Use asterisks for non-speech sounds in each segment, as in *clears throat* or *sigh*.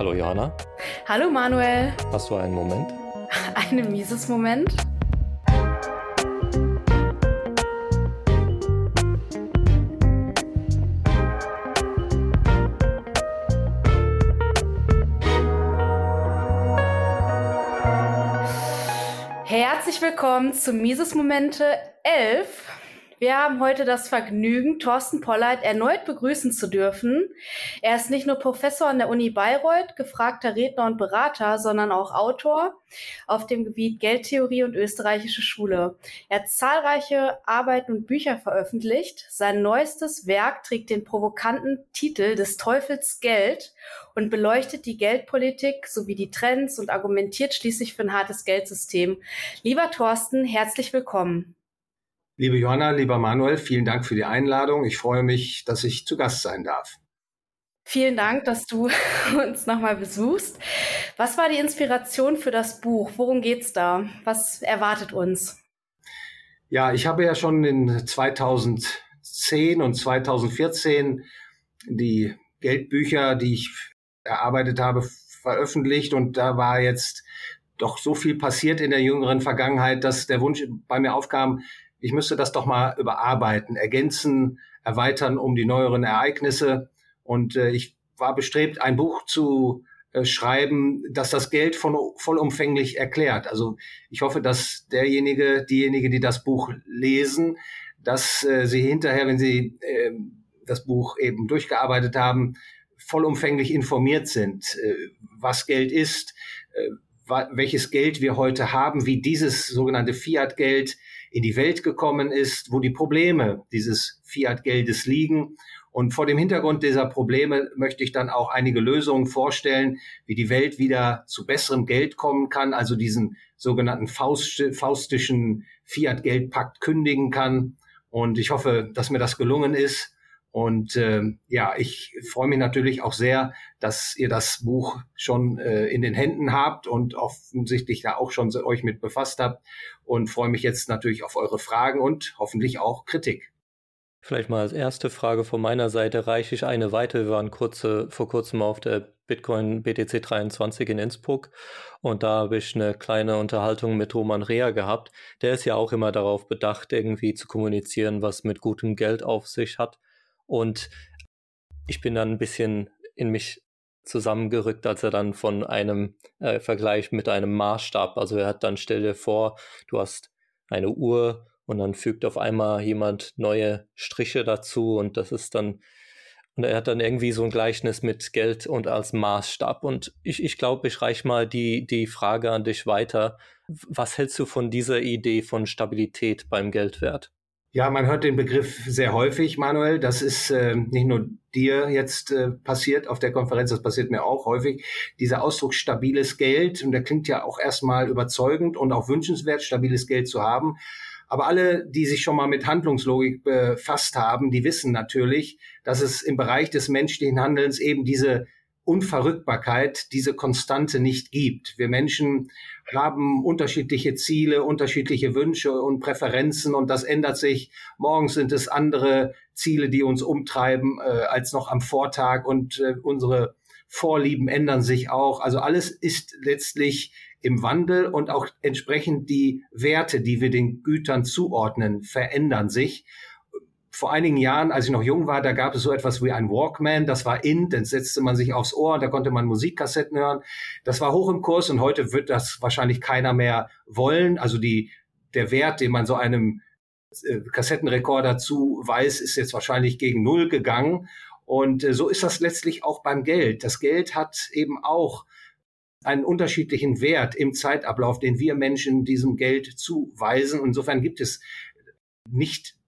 Hallo Jana. Hallo Manuel. Hast du einen Moment? *laughs* Einen mieses Moment? Herzlich willkommen zu Mises Momente 11. Wir haben heute das Vergnügen, Thorsten Pollard erneut begrüßen zu dürfen. Er ist nicht nur Professor an der Uni Bayreuth, gefragter Redner und Berater, sondern auch Autor auf dem Gebiet Geldtheorie und österreichische Schule. Er hat zahlreiche Arbeiten und Bücher veröffentlicht. Sein neuestes Werk trägt den provokanten Titel des Teufels Geld und beleuchtet die Geldpolitik sowie die Trends und argumentiert schließlich für ein hartes Geldsystem. Lieber Thorsten, herzlich willkommen. Liebe Johanna, lieber Manuel, vielen Dank für die Einladung. Ich freue mich, dass ich zu Gast sein darf. Vielen Dank, dass du *laughs* uns nochmal besuchst. Was war die Inspiration für das Buch? Worum geht's da? Was erwartet uns? Ja, ich habe ja schon in 2010 und 2014 die Geldbücher, die ich erarbeitet habe, veröffentlicht und da war jetzt doch so viel passiert in der jüngeren Vergangenheit, dass der Wunsch bei mir aufkam, ich müsste das doch mal überarbeiten, ergänzen, erweitern um die neueren Ereignisse. Und äh, ich war bestrebt, ein Buch zu äh, schreiben, das das Geld von, vollumfänglich erklärt. Also ich hoffe, dass derjenige, diejenige, die das Buch lesen, dass äh, sie hinterher, wenn sie äh, das Buch eben durchgearbeitet haben, vollumfänglich informiert sind, äh, was Geld ist, äh, welches Geld wir heute haben, wie dieses sogenannte Fiat-Geld in die Welt gekommen ist, wo die Probleme dieses Fiat-Geldes liegen. Und vor dem Hintergrund dieser Probleme möchte ich dann auch einige Lösungen vorstellen, wie die Welt wieder zu besserem Geld kommen kann, also diesen sogenannten Faust, faustischen Fiat-Geldpakt kündigen kann. Und ich hoffe, dass mir das gelungen ist. Und äh, ja, ich freue mich natürlich auch sehr, dass ihr das Buch schon äh, in den Händen habt und offensichtlich da auch schon euch mit befasst habt. Und freue mich jetzt natürlich auf eure Fragen und hoffentlich auch Kritik. Vielleicht mal als erste Frage von meiner Seite reiche ich eine weiter. Wir waren kurze, vor kurzem auf der Bitcoin BTC 23 in Innsbruck und da habe ich eine kleine Unterhaltung mit Roman Rea gehabt. Der ist ja auch immer darauf bedacht, irgendwie zu kommunizieren, was mit gutem Geld auf sich hat. Und ich bin dann ein bisschen in mich zusammengerückt, als er dann von einem äh, Vergleich mit einem Maßstab, also er hat dann, stell dir vor, du hast eine Uhr und dann fügt auf einmal jemand neue Striche dazu und das ist dann, und er hat dann irgendwie so ein Gleichnis mit Geld und als Maßstab. Und ich, ich glaube, ich reiche mal die, die Frage an dich weiter. Was hältst du von dieser Idee von Stabilität beim Geldwert? Ja, man hört den Begriff sehr häufig, Manuel. Das ist äh, nicht nur dir jetzt äh, passiert auf der Konferenz, das passiert mir auch häufig. Dieser Ausdruck stabiles Geld, und der klingt ja auch erstmal überzeugend und auch wünschenswert, stabiles Geld zu haben. Aber alle, die sich schon mal mit Handlungslogik befasst haben, die wissen natürlich, dass es im Bereich des menschlichen Handelns eben diese Unverrückbarkeit, diese Konstante nicht gibt. Wir Menschen haben unterschiedliche Ziele, unterschiedliche Wünsche und Präferenzen und das ändert sich. Morgens sind es andere Ziele, die uns umtreiben äh, als noch am Vortag und äh, unsere Vorlieben ändern sich auch. Also alles ist letztlich im Wandel und auch entsprechend die Werte, die wir den Gütern zuordnen, verändern sich vor einigen Jahren, als ich noch jung war, da gab es so etwas wie ein Walkman, das war in, dann setzte man sich aufs Ohr, da konnte man Musikkassetten hören. Das war hoch im Kurs und heute wird das wahrscheinlich keiner mehr wollen. Also die, der Wert, den man so einem äh, Kassettenrekorder zuweist, ist jetzt wahrscheinlich gegen Null gegangen. Und äh, so ist das letztlich auch beim Geld. Das Geld hat eben auch einen unterschiedlichen Wert im Zeitablauf, den wir Menschen diesem Geld zuweisen. Insofern gibt es nicht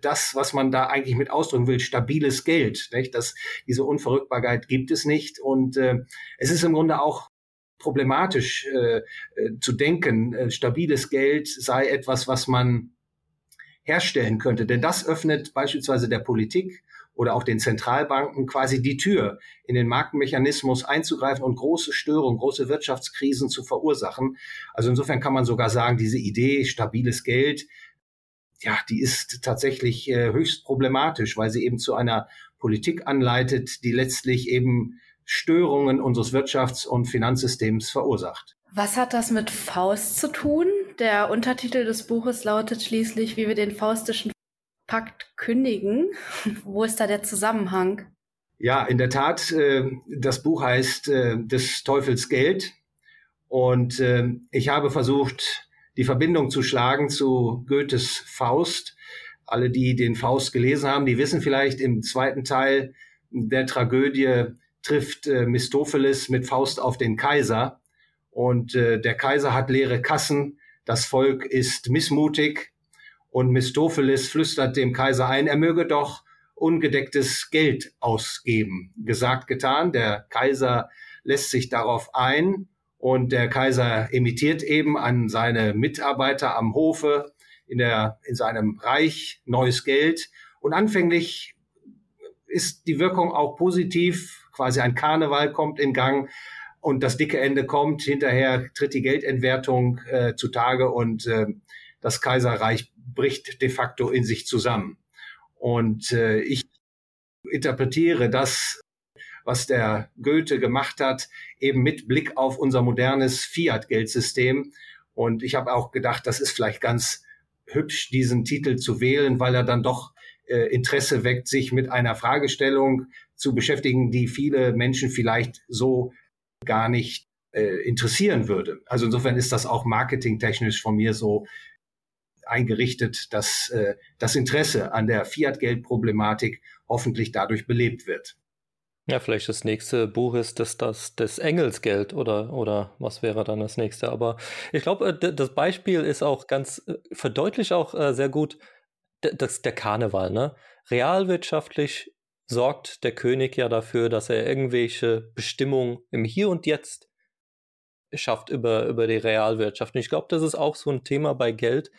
das, was man da eigentlich mit ausdrücken will, stabiles Geld. Nicht? Das, diese Unverrückbarkeit gibt es nicht. Und äh, es ist im Grunde auch problematisch äh, äh, zu denken, äh, stabiles Geld sei etwas, was man herstellen könnte. Denn das öffnet beispielsweise der Politik oder auch den Zentralbanken quasi die Tür, in den Marktmechanismus einzugreifen und große Störungen, große Wirtschaftskrisen zu verursachen. Also insofern kann man sogar sagen, diese Idee, stabiles Geld, ja, die ist tatsächlich äh, höchst problematisch, weil sie eben zu einer Politik anleitet, die letztlich eben Störungen unseres Wirtschafts- und Finanzsystems verursacht. Was hat das mit Faust zu tun? Der Untertitel des Buches lautet schließlich, wie wir den faustischen Pakt kündigen. *laughs* Wo ist da der Zusammenhang? Ja, in der Tat, äh, das Buch heißt äh, des Teufels Geld. Und äh, ich habe versucht, die Verbindung zu schlagen zu Goethes Faust. Alle, die den Faust gelesen haben, die wissen vielleicht, im zweiten Teil der Tragödie trifft äh, Mistopheles mit Faust auf den Kaiser. Und äh, der Kaiser hat leere Kassen, das Volk ist missmutig und Mistopheles flüstert dem Kaiser ein, er möge doch ungedecktes Geld ausgeben. Gesagt, getan, der Kaiser lässt sich darauf ein und der Kaiser emittiert eben an seine Mitarbeiter am Hofe in, der, in seinem Reich neues Geld. Und anfänglich ist die Wirkung auch positiv. Quasi ein Karneval kommt in Gang und das dicke Ende kommt. Hinterher tritt die Geldentwertung äh, zutage und äh, das Kaiserreich bricht de facto in sich zusammen. Und äh, ich interpretiere das, was der Goethe gemacht hat, eben mit Blick auf unser modernes Fiat-Geldsystem. Und ich habe auch gedacht, das ist vielleicht ganz hübsch, diesen Titel zu wählen, weil er dann doch äh, Interesse weckt, sich mit einer Fragestellung zu beschäftigen, die viele Menschen vielleicht so gar nicht äh, interessieren würde. Also insofern ist das auch marketingtechnisch von mir so eingerichtet, dass äh, das Interesse an der Fiat-Geld-Problematik hoffentlich dadurch belebt wird. Ja, vielleicht das nächste Buch ist das, das, das Engelsgeld oder, oder was wäre dann das nächste. Aber ich glaube, äh, das Beispiel ist auch ganz, äh, verdeutlicht auch äh, sehr gut, das, der Karneval. Ne? Realwirtschaftlich sorgt der König ja dafür, dass er irgendwelche Bestimmungen im Hier und Jetzt schafft über, über die Realwirtschaft. Und ich glaube, das ist auch so ein Thema bei Geld,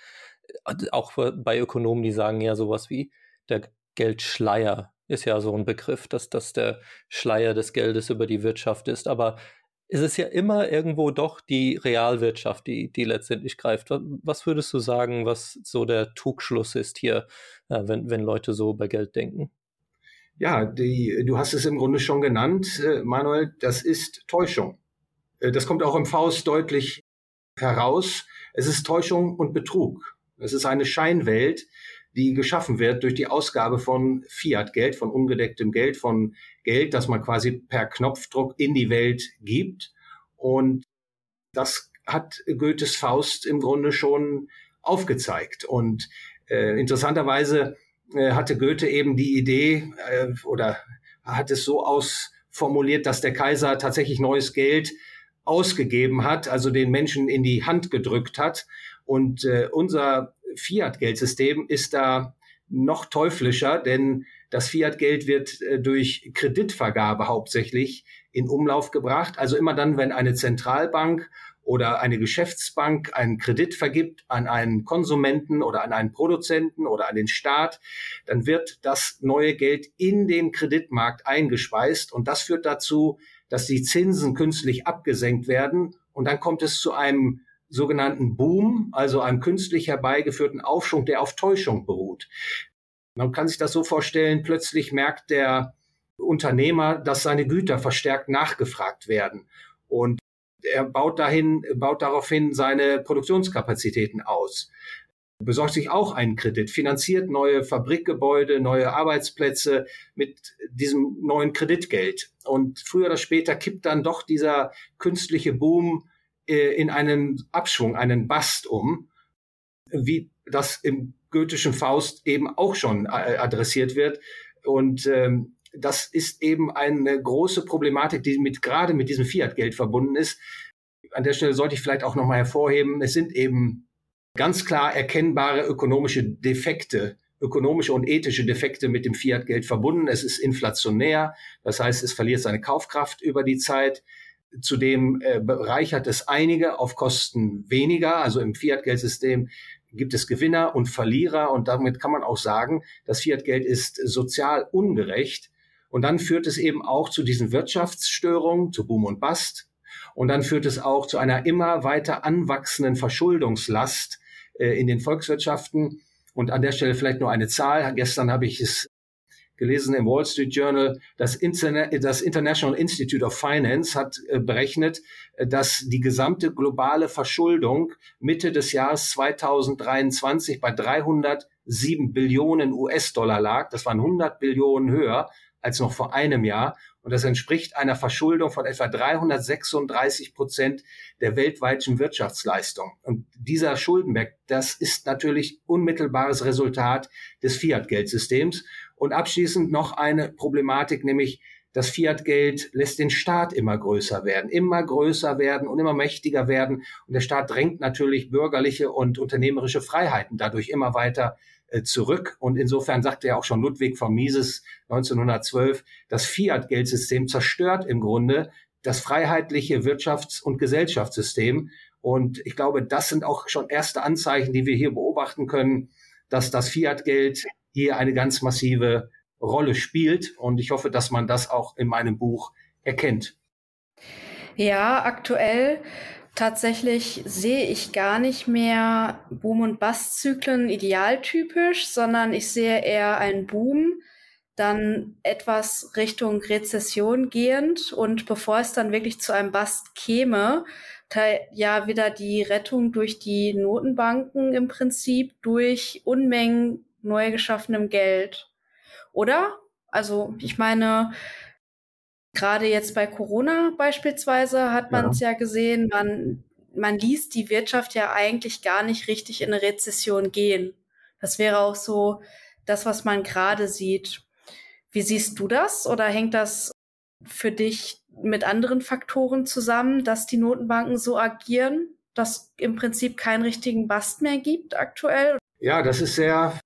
auch bei Ökonomen, die sagen ja sowas wie der Geldschleier ist ja so ein Begriff, dass das der Schleier des Geldes über die Wirtschaft ist. Aber es ist ja immer irgendwo doch die Realwirtschaft, die, die letztendlich greift. Was würdest du sagen, was so der Trugschluss ist hier, äh, wenn, wenn Leute so bei Geld denken? Ja, die, du hast es im Grunde schon genannt, äh, Manuel, das ist Täuschung. Äh, das kommt auch im Faust deutlich heraus. Es ist Täuschung und Betrug. Es ist eine Scheinwelt, die geschaffen wird durch die Ausgabe von Fiat-Geld, von ungedecktem Geld, von Geld, das man quasi per Knopfdruck in die Welt gibt. Und das hat Goethes Faust im Grunde schon aufgezeigt. Und äh, interessanterweise äh, hatte Goethe eben die Idee äh, oder hat es so ausformuliert, dass der Kaiser tatsächlich neues Geld ausgegeben hat, also den Menschen in die Hand gedrückt hat. Und äh, unser Fiat-Geldsystem ist da noch teuflischer, denn das Fiat-Geld wird äh, durch Kreditvergabe hauptsächlich in Umlauf gebracht. Also immer dann, wenn eine Zentralbank oder eine Geschäftsbank einen Kredit vergibt an einen Konsumenten oder an einen Produzenten oder an den Staat, dann wird das neue Geld in den Kreditmarkt eingespeist und das führt dazu, dass die Zinsen künstlich abgesenkt werden und dann kommt es zu einem sogenannten Boom, also einem künstlich herbeigeführten Aufschwung, der auf Täuschung beruht. Man kann sich das so vorstellen, plötzlich merkt der Unternehmer, dass seine Güter verstärkt nachgefragt werden. Und er baut dahin, baut daraufhin seine Produktionskapazitäten aus, besorgt sich auch einen Kredit, finanziert neue Fabrikgebäude, neue Arbeitsplätze mit diesem neuen Kreditgeld. Und früher oder später kippt dann doch dieser künstliche Boom in einen Abschwung, einen Bast um, wie das im goethischen Faust eben auch schon äh, adressiert wird. Und ähm, das ist eben eine große Problematik, die mit gerade mit diesem Fiat-Geld verbunden ist. An der Stelle sollte ich vielleicht auch nochmal hervorheben, es sind eben ganz klar erkennbare ökonomische Defekte, ökonomische und ethische Defekte mit dem Fiat-Geld verbunden. Es ist inflationär, das heißt, es verliert seine Kaufkraft über die Zeit. Zudem äh, bereichert es einige auf Kosten weniger. Also im Fiat-Geldsystem gibt es Gewinner und Verlierer und damit kann man auch sagen, das Fiat-Geld ist sozial ungerecht. Und dann führt es eben auch zu diesen Wirtschaftsstörungen, zu Boom und Bust. Und dann führt es auch zu einer immer weiter anwachsenden Verschuldungslast äh, in den Volkswirtschaften. Und an der Stelle vielleicht nur eine Zahl. Gestern habe ich es gelesen im Wall Street Journal, das, Internet, das International Institute of Finance hat äh, berechnet, äh, dass die gesamte globale Verschuldung Mitte des Jahres 2023 bei 307 Billionen US-Dollar lag. Das waren 100 Billionen höher als noch vor einem Jahr. Und das entspricht einer Verschuldung von etwa 336 Prozent der weltweiten Wirtschaftsleistung. Und dieser Schuldenberg, das ist natürlich unmittelbares Resultat des Fiat-Geldsystems. Und abschließend noch eine Problematik, nämlich das Fiat-Geld lässt den Staat immer größer werden, immer größer werden und immer mächtiger werden. Und der Staat drängt natürlich bürgerliche und unternehmerische Freiheiten dadurch immer weiter äh, zurück. Und insofern sagte ja auch schon Ludwig von Mises 1912, das Fiat-Geldsystem zerstört im Grunde das freiheitliche Wirtschafts- und Gesellschaftssystem. Und ich glaube, das sind auch schon erste Anzeichen, die wir hier beobachten können, dass das Fiat-Geld hier eine ganz massive Rolle spielt. Und ich hoffe, dass man das auch in meinem Buch erkennt. Ja, aktuell tatsächlich sehe ich gar nicht mehr Boom- und Bust-Zyklen idealtypisch, sondern ich sehe eher einen Boom, dann etwas Richtung Rezession gehend und bevor es dann wirklich zu einem Bust käme, ja wieder die Rettung durch die Notenbanken im Prinzip durch Unmengen neu geschaffenem Geld. Oder? Also ich meine, gerade jetzt bei Corona beispielsweise hat man es ja. ja gesehen, man, man ließ die Wirtschaft ja eigentlich gar nicht richtig in eine Rezession gehen. Das wäre auch so das, was man gerade sieht. Wie siehst du das? Oder hängt das für dich mit anderen Faktoren zusammen, dass die Notenbanken so agieren, dass im Prinzip keinen richtigen Bast mehr gibt aktuell? Ja, das ist sehr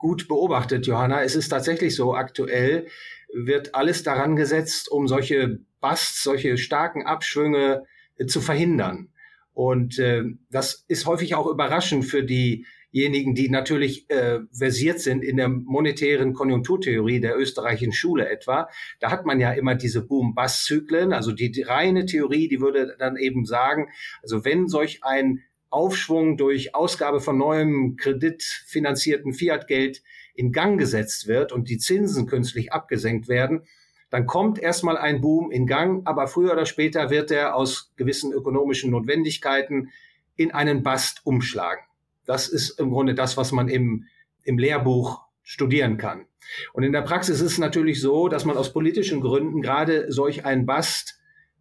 gut beobachtet, Johanna. Es ist tatsächlich so, aktuell wird alles daran gesetzt, um solche Busts, solche starken Abschwünge äh, zu verhindern. Und äh, das ist häufig auch überraschend für diejenigen, die natürlich äh, versiert sind in der monetären Konjunkturtheorie der österreichischen Schule etwa. Da hat man ja immer diese Boom-Bust-Zyklen. Also die, die reine Theorie, die würde dann eben sagen, also wenn solch ein Aufschwung durch Ausgabe von neuem kreditfinanzierten Fiat-Geld in Gang gesetzt wird und die Zinsen künstlich abgesenkt werden, dann kommt erstmal ein Boom in Gang, aber früher oder später wird er aus gewissen ökonomischen Notwendigkeiten in einen Bast umschlagen. Das ist im Grunde das, was man im, im Lehrbuch studieren kann. Und in der Praxis ist es natürlich so, dass man aus politischen Gründen gerade solch einen Bast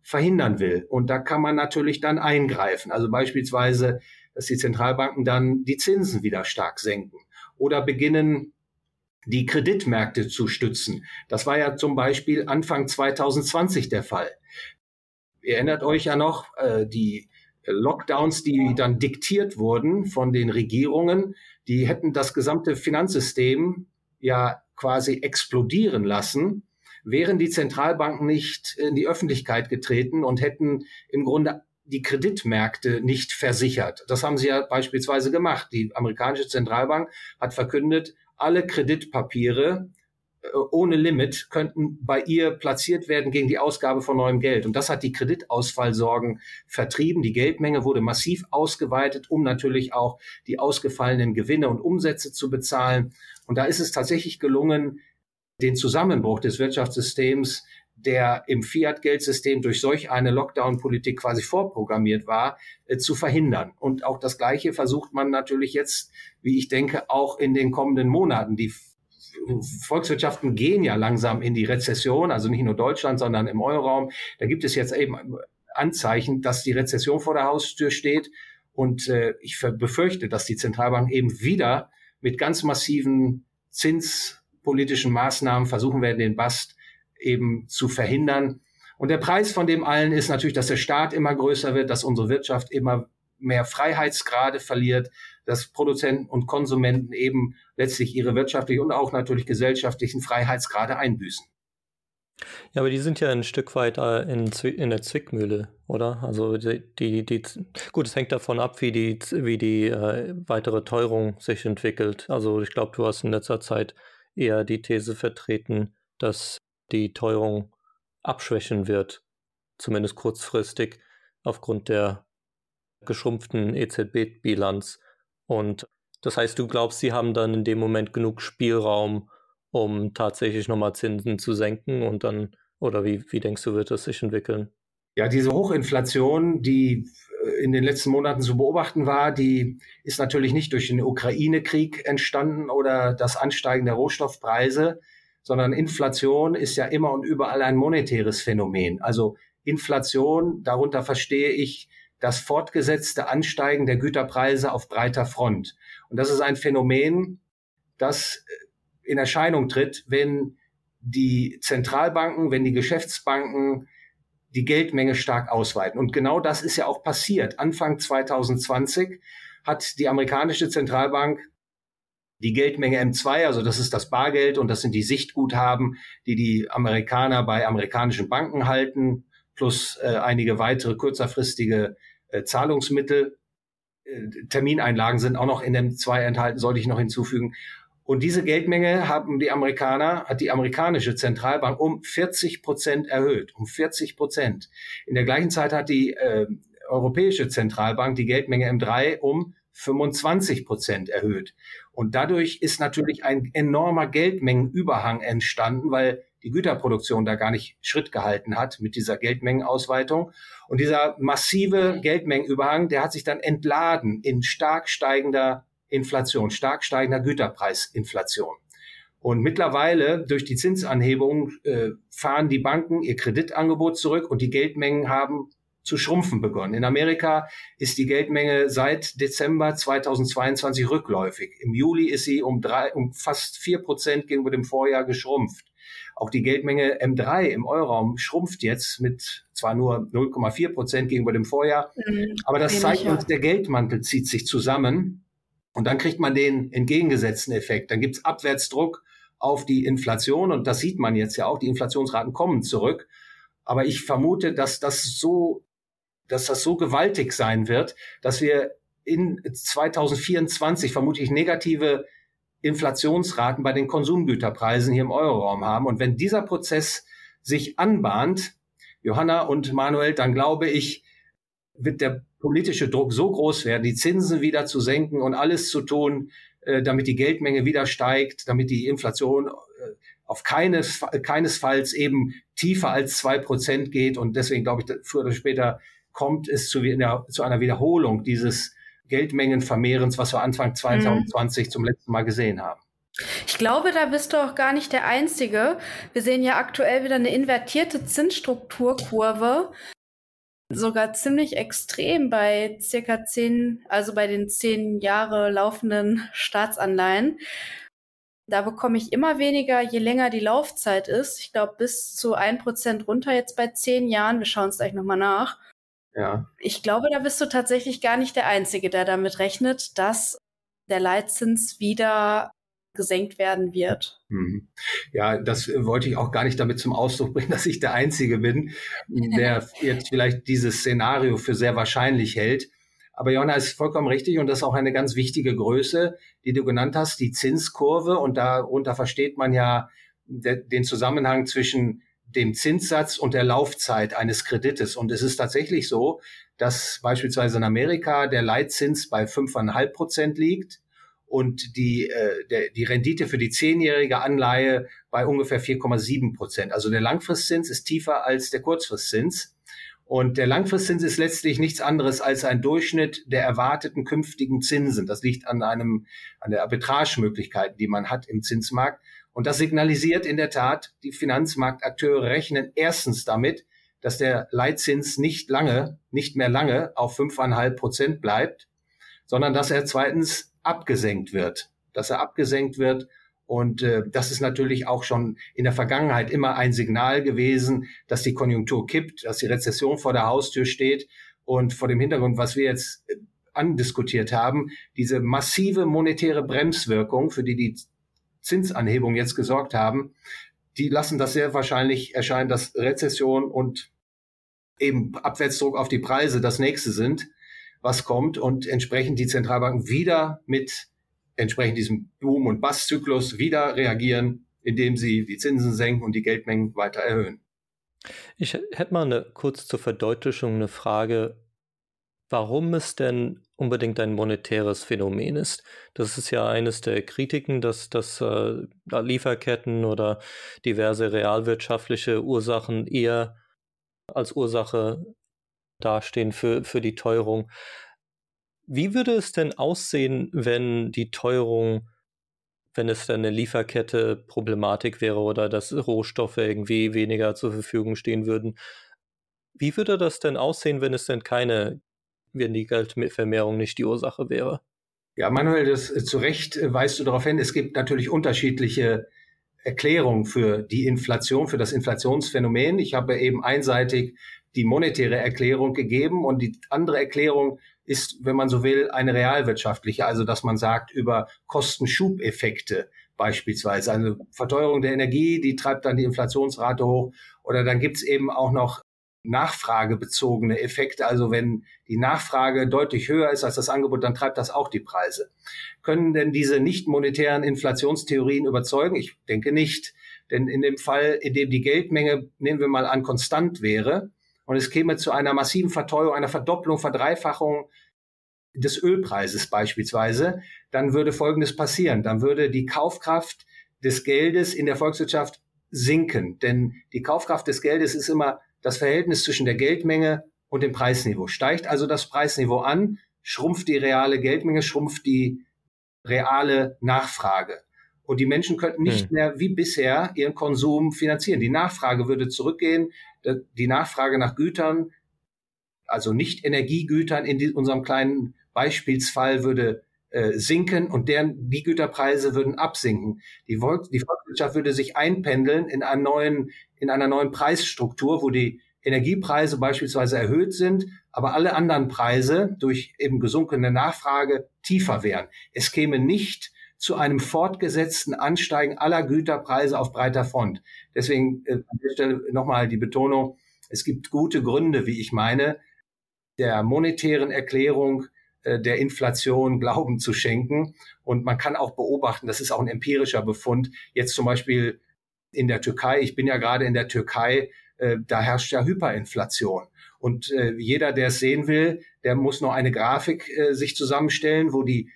verhindern will. Und da kann man natürlich dann eingreifen. Also beispielsweise, dass die Zentralbanken dann die Zinsen wieder stark senken oder beginnen, die Kreditmärkte zu stützen. Das war ja zum Beispiel Anfang 2020 der Fall. Ihr erinnert euch ja noch, äh, die Lockdowns, die dann diktiert wurden von den Regierungen, die hätten das gesamte Finanzsystem ja quasi explodieren lassen wären die Zentralbanken nicht in die Öffentlichkeit getreten und hätten im Grunde die Kreditmärkte nicht versichert. Das haben sie ja beispielsweise gemacht. Die amerikanische Zentralbank hat verkündet, alle Kreditpapiere äh, ohne Limit könnten bei ihr platziert werden gegen die Ausgabe von neuem Geld. Und das hat die Kreditausfallsorgen vertrieben. Die Geldmenge wurde massiv ausgeweitet, um natürlich auch die ausgefallenen Gewinne und Umsätze zu bezahlen. Und da ist es tatsächlich gelungen, den Zusammenbruch des Wirtschaftssystems, der im Fiat-Geldsystem durch solch eine Lockdown-Politik quasi vorprogrammiert war, äh, zu verhindern. Und auch das Gleiche versucht man natürlich jetzt, wie ich denke, auch in den kommenden Monaten. Die Volkswirtschaften gehen ja langsam in die Rezession, also nicht nur Deutschland, sondern im Euroraum. Da gibt es jetzt eben Anzeichen, dass die Rezession vor der Haustür steht. Und äh, ich befürchte, dass die Zentralbank eben wieder mit ganz massiven Zins politischen Maßnahmen versuchen werden, den Bast eben zu verhindern. Und der Preis von dem allen ist natürlich, dass der Staat immer größer wird, dass unsere Wirtschaft immer mehr Freiheitsgrade verliert, dass Produzenten und Konsumenten eben letztlich ihre wirtschaftlichen und auch natürlich gesellschaftlichen Freiheitsgrade einbüßen. Ja, aber die sind ja ein Stück weit äh, in, in der Zwickmühle, oder? Also die, die, die, gut, es hängt davon ab, wie die, wie die äh, weitere Teuerung sich entwickelt. Also ich glaube, du hast in letzter Zeit eher die These vertreten, dass die Teuerung abschwächen wird, zumindest kurzfristig, aufgrund der geschrumpften EZB-Bilanz. Und das heißt, du glaubst, sie haben dann in dem Moment genug Spielraum, um tatsächlich nochmal Zinsen zu senken und dann, oder wie, wie denkst du, wird das sich entwickeln? Ja, diese Hochinflation, die in den letzten Monaten zu beobachten war, die ist natürlich nicht durch den Ukraine-Krieg entstanden oder das Ansteigen der Rohstoffpreise, sondern Inflation ist ja immer und überall ein monetäres Phänomen. Also Inflation, darunter verstehe ich das fortgesetzte Ansteigen der Güterpreise auf breiter Front. Und das ist ein Phänomen, das in Erscheinung tritt, wenn die Zentralbanken, wenn die Geschäftsbanken die Geldmenge stark ausweiten. Und genau das ist ja auch passiert. Anfang 2020 hat die amerikanische Zentralbank die Geldmenge M2, also das ist das Bargeld und das sind die Sichtguthaben, die die Amerikaner bei amerikanischen Banken halten, plus äh, einige weitere kürzerfristige äh, Zahlungsmittel. Äh, Termineinlagen sind auch noch in dem 2 enthalten, sollte ich noch hinzufügen. Und diese Geldmenge haben die Amerikaner, hat die amerikanische Zentralbank um 40 Prozent erhöht, um 40 Prozent. In der gleichen Zeit hat die äh, Europäische Zentralbank die Geldmenge M3 um 25 Prozent erhöht. Und dadurch ist natürlich ein enormer Geldmengenüberhang entstanden, weil die Güterproduktion da gar nicht Schritt gehalten hat mit dieser Geldmengenausweitung. Und dieser massive Geldmengenüberhang, der hat sich dann entladen in stark steigender Inflation, stark steigender Güterpreisinflation. Und mittlerweile durch die Zinsanhebung äh, fahren die Banken ihr Kreditangebot zurück und die Geldmengen haben zu schrumpfen begonnen. In Amerika ist die Geldmenge seit Dezember 2022 rückläufig. Im Juli ist sie um, drei, um fast vier Prozent gegenüber dem Vorjahr geschrumpft. Auch die Geldmenge M3 im Euroraum schrumpft jetzt mit zwar nur 0,4 Prozent gegenüber dem Vorjahr, mhm, aber das zeigt uns, der Geldmantel zieht sich zusammen und dann kriegt man den entgegengesetzten Effekt. Dann gibt's Abwärtsdruck auf die Inflation und das sieht man jetzt ja auch. Die Inflationsraten kommen zurück. Aber ich vermute, dass das so, dass das so gewaltig sein wird, dass wir in 2024 vermutlich negative Inflationsraten bei den Konsumgüterpreisen hier im Euroraum haben. Und wenn dieser Prozess sich anbahnt, Johanna und Manuel, dann glaube ich, wird der politische Druck so groß werden, die Zinsen wieder zu senken und alles zu tun, äh, damit die Geldmenge wieder steigt, damit die Inflation äh, auf keines, keinesfalls eben tiefer als zwei Prozent geht. Und deswegen glaube ich, früher oder später kommt es zu, zu einer Wiederholung dieses Geldmengenvermehrens, was wir Anfang 2020 mhm. zum letzten Mal gesehen haben. Ich glaube, da bist du auch gar nicht der Einzige. Wir sehen ja aktuell wieder eine invertierte Zinsstrukturkurve sogar ziemlich extrem bei circa zehn, also bei den zehn Jahre laufenden Staatsanleihen. Da bekomme ich immer weniger, je länger die Laufzeit ist. Ich glaube, bis zu ein Prozent runter jetzt bei zehn Jahren. Wir schauen es gleich nochmal nach. Ja. Ich glaube, da bist du tatsächlich gar nicht der Einzige, der damit rechnet, dass der Leitzins wieder gesenkt werden wird. Mhm. Ja, das wollte ich auch gar nicht damit zum Ausdruck bringen, *laughs* dass ich der Einzige bin, *laughs* der jetzt vielleicht dieses Szenario für sehr wahrscheinlich hält. Aber Jonna ist vollkommen richtig und das ist auch eine ganz wichtige Größe, die du genannt hast, die Zinskurve. Und darunter versteht man ja den Zusammenhang zwischen dem Zinssatz und der Laufzeit eines Kredites. Und es ist tatsächlich so, dass beispielsweise in Amerika der Leitzins bei fünfeinhalb Prozent liegt und die, äh, der, die Rendite für die zehnjährige Anleihe bei ungefähr 4,7 Prozent. Also der Langfristzins ist tiefer als der Kurzfristzins. Und der Langfristzins ist letztlich nichts anderes als ein Durchschnitt der erwarteten künftigen Zinsen. Das liegt an einem, an der Arbitragemöglichkeiten, die man hat im Zinsmarkt. Und das signalisiert in der Tat, die Finanzmarktakteure rechnen erstens damit, dass der Leitzins nicht lange, nicht mehr lange auf fünfeinhalb Prozent bleibt, sondern dass er zweitens abgesenkt wird, dass er abgesenkt wird. Und äh, das ist natürlich auch schon in der Vergangenheit immer ein Signal gewesen, dass die Konjunktur kippt, dass die Rezession vor der Haustür steht. Und vor dem Hintergrund, was wir jetzt äh, andiskutiert haben, diese massive monetäre Bremswirkung, für die die Zinsanhebung jetzt gesorgt haben, die lassen das sehr wahrscheinlich erscheinen, dass Rezession und eben Abwärtsdruck auf die Preise das nächste sind was kommt und entsprechend die Zentralbanken wieder mit entsprechend diesem Boom- und Basszyklus wieder reagieren, indem sie die Zinsen senken und die Geldmengen weiter erhöhen. Ich hätte mal eine kurz zur Verdeutlichung eine Frage. Warum es denn unbedingt ein monetäres Phänomen ist. Das ist ja eines der Kritiken, dass, dass äh, Lieferketten oder diverse realwirtschaftliche Ursachen eher als Ursache dastehen für, für die Teuerung. Wie würde es denn aussehen, wenn die Teuerung, wenn es dann eine Lieferkette Problematik wäre oder dass Rohstoffe irgendwie weniger zur Verfügung stehen würden? Wie würde das denn aussehen, wenn es denn keine wenn die Geldvermehrung nicht die Ursache wäre. Ja, Manuel, das äh, zu Recht äh, weist du darauf hin, es gibt natürlich unterschiedliche Erklärungen für die Inflation, für das Inflationsphänomen. Ich habe eben einseitig die monetäre Erklärung gegeben und die andere Erklärung ist, wenn man so will, eine realwirtschaftliche, also dass man sagt über Kostenschubeffekte beispielsweise. Also Verteuerung der Energie, die treibt dann die Inflationsrate hoch. Oder dann gibt's eben auch noch nachfragebezogene Effekte. Also wenn die Nachfrage deutlich höher ist als das Angebot, dann treibt das auch die Preise. Können denn diese nicht monetären Inflationstheorien überzeugen? Ich denke nicht. Denn in dem Fall, in dem die Geldmenge, nehmen wir mal an, konstant wäre und es käme zu einer massiven Verteuerung, einer Verdopplung, Verdreifachung des Ölpreises beispielsweise, dann würde Folgendes passieren. Dann würde die Kaufkraft des Geldes in der Volkswirtschaft sinken. Denn die Kaufkraft des Geldes ist immer das Verhältnis zwischen der Geldmenge und dem Preisniveau. Steigt also das Preisniveau an, schrumpft die reale Geldmenge, schrumpft die reale Nachfrage. Und die Menschen könnten nicht hm. mehr wie bisher ihren Konsum finanzieren. Die Nachfrage würde zurückgehen. Die Nachfrage nach Gütern, also nicht Energiegütern in unserem kleinen Beispielsfall würde äh, sinken und deren, die Güterpreise würden absinken. Die, Volk, die Volkswirtschaft würde sich einpendeln in, einen neuen, in einer neuen Preisstruktur, wo die Energiepreise beispielsweise erhöht sind, aber alle anderen Preise durch eben gesunkene Nachfrage tiefer wären. Es käme nicht zu einem fortgesetzten Ansteigen aller Güterpreise auf breiter Front. Deswegen äh, an der Stelle nochmal die Betonung, es gibt gute Gründe, wie ich meine, der monetären Erklärung äh, der Inflation Glauben zu schenken. Und man kann auch beobachten, das ist auch ein empirischer Befund, jetzt zum Beispiel in der Türkei, ich bin ja gerade in der Türkei, äh, da herrscht ja Hyperinflation. Und äh, jeder, der es sehen will, der muss noch eine Grafik äh, sich zusammenstellen, wo die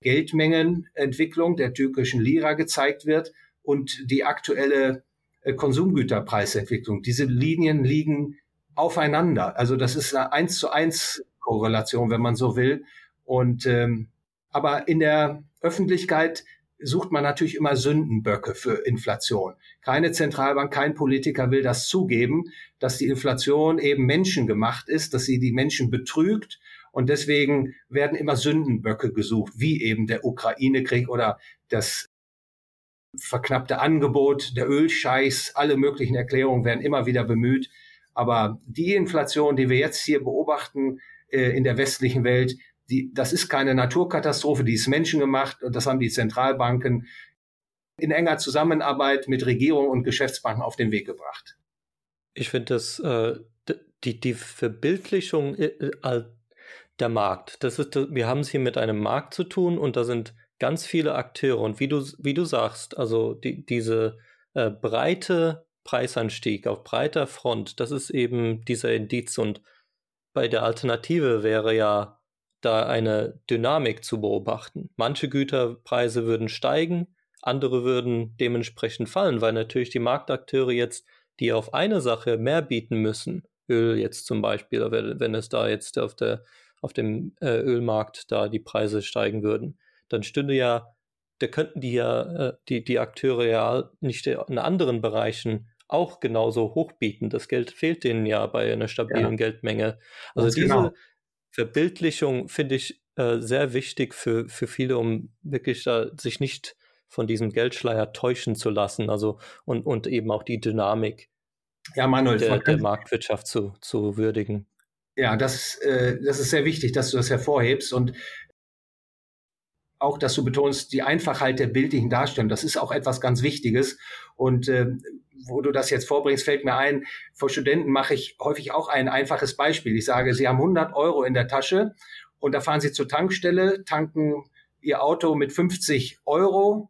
Geldmengenentwicklung der türkischen Lira gezeigt wird und die aktuelle äh, Konsumgüterpreisentwicklung. Diese Linien liegen aufeinander. Also das ist eine eins zu eins Korrelation, wenn man so will. Und ähm, aber in der Öffentlichkeit sucht man natürlich immer Sündenböcke für Inflation. Keine Zentralbank, kein Politiker will das zugeben, dass die Inflation eben menschengemacht ist, dass sie die Menschen betrügt. Und deswegen werden immer Sündenböcke gesucht, wie eben der Ukraine-Krieg oder das verknappte Angebot der Ölscheichs. Alle möglichen Erklärungen werden immer wieder bemüht. Aber die Inflation, die wir jetzt hier beobachten, äh, in der westlichen Welt. Die, das ist keine Naturkatastrophe, die ist menschengemacht und das haben die Zentralbanken in enger Zusammenarbeit mit Regierung und Geschäftsbanken auf den Weg gebracht. Ich finde das äh, die, die Verbildlichung äh, äh der Markt. Das ist, wir haben es hier mit einem Markt zu tun und da sind ganz viele Akteure und wie du, wie du sagst, also die, diese äh, breite Preisanstieg auf breiter Front, das ist eben dieser Indiz und bei der Alternative wäre ja da eine Dynamik zu beobachten. Manche Güterpreise würden steigen, andere würden dementsprechend fallen, weil natürlich die Marktakteure jetzt, die auf eine Sache mehr bieten müssen, Öl jetzt zum Beispiel, wenn es da jetzt auf, der, auf dem äh, Ölmarkt da die Preise steigen würden, dann stünde ja, da könnten die ja, äh, die, die Akteure ja nicht in anderen Bereichen auch genauso hoch bieten. Das Geld fehlt denen ja bei einer stabilen ja. Geldmenge. Also Ganz diese genau. Verbildlichung finde ich äh, sehr wichtig für, für viele, um wirklich äh, sich nicht von diesem Geldschleier täuschen zu lassen. Also und, und eben auch die Dynamik ja, Manuel, der, der Marktwirtschaft zu, zu würdigen. Ja, das, äh, das ist sehr wichtig, dass du das hervorhebst. Und auch, dass du betonst, die Einfachheit der bildlichen Darstellung, das ist auch etwas ganz Wichtiges. Und äh, wo du das jetzt vorbringst, fällt mir ein, vor Studenten mache ich häufig auch ein einfaches Beispiel. Ich sage, sie haben 100 Euro in der Tasche und da fahren sie zur Tankstelle, tanken ihr Auto mit 50 Euro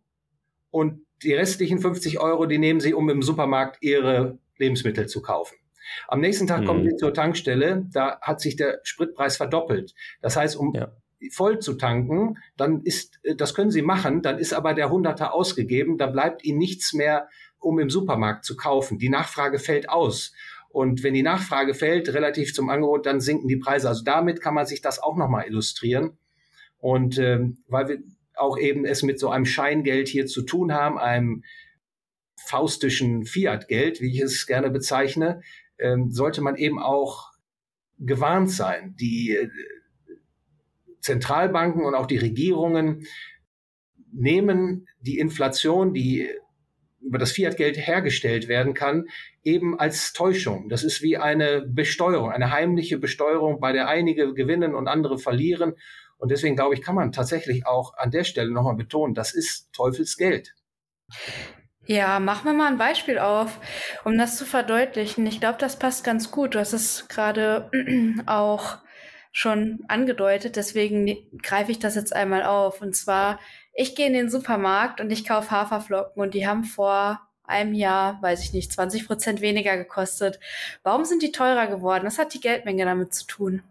und die restlichen 50 Euro, die nehmen sie, um im Supermarkt ihre Lebensmittel zu kaufen. Am nächsten Tag mhm. kommen sie zur Tankstelle, da hat sich der Spritpreis verdoppelt. Das heißt, um ja voll zu tanken, dann ist, äh, das können Sie machen, dann ist aber der Hunderter ausgegeben, da bleibt Ihnen nichts mehr, um im Supermarkt zu kaufen. Die Nachfrage fällt aus. Und wenn die Nachfrage fällt, relativ zum Angebot, dann sinken die Preise. Also damit kann man sich das auch nochmal illustrieren. Und ähm, weil wir auch eben es mit so einem Scheingeld hier zu tun haben, einem faustischen Fiat-Geld, wie ich es gerne bezeichne, ähm, sollte man eben auch gewarnt sein. Die äh, Zentralbanken und auch die Regierungen nehmen die Inflation, die über das Fiat-Geld hergestellt werden kann, eben als Täuschung. Das ist wie eine Besteuerung, eine heimliche Besteuerung, bei der einige gewinnen und andere verlieren. Und deswegen glaube ich, kann man tatsächlich auch an der Stelle nochmal betonen, das ist Teufelsgeld. Ja, machen wir mal ein Beispiel auf, um das zu verdeutlichen. Ich glaube, das passt ganz gut. Du hast es gerade *clears throat* auch schon angedeutet, deswegen greife ich das jetzt einmal auf. Und zwar, ich gehe in den Supermarkt und ich kaufe Haferflocken und die haben vor einem Jahr, weiß ich nicht, 20 Prozent weniger gekostet. Warum sind die teurer geworden? Was hat die Geldmenge damit zu tun?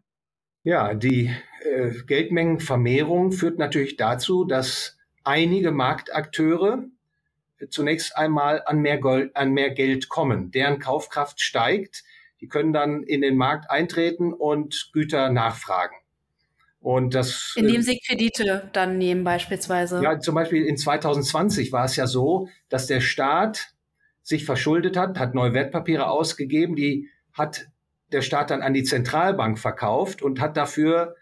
Ja, die äh, Geldmengenvermehrung führt natürlich dazu, dass einige Marktakteure zunächst einmal an mehr, Gold, an mehr Geld kommen. Deren Kaufkraft steigt. Die können dann in den Markt eintreten und Güter nachfragen. Und das, Indem äh, sie Kredite dann nehmen beispielsweise. Ja, zum Beispiel in 2020 war es ja so, dass der Staat sich verschuldet hat, hat neue Wertpapiere ausgegeben, die hat der Staat dann an die Zentralbank verkauft und hat dafür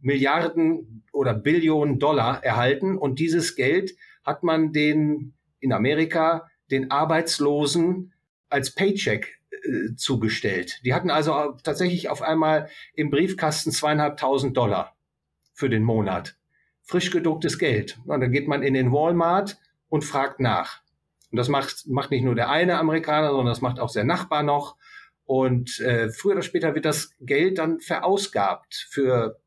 Milliarden oder Billionen Dollar erhalten. Und dieses Geld hat man den in Amerika den Arbeitslosen als Paycheck äh, zugestellt. Die hatten also tatsächlich auf einmal im Briefkasten zweieinhalbtausend Dollar für den Monat. Frisch gedrucktes Geld. Und dann geht man in den Walmart und fragt nach. Und das macht, macht nicht nur der eine Amerikaner, sondern das macht auch der Nachbar noch. Und äh, früher oder später wird das Geld dann verausgabt für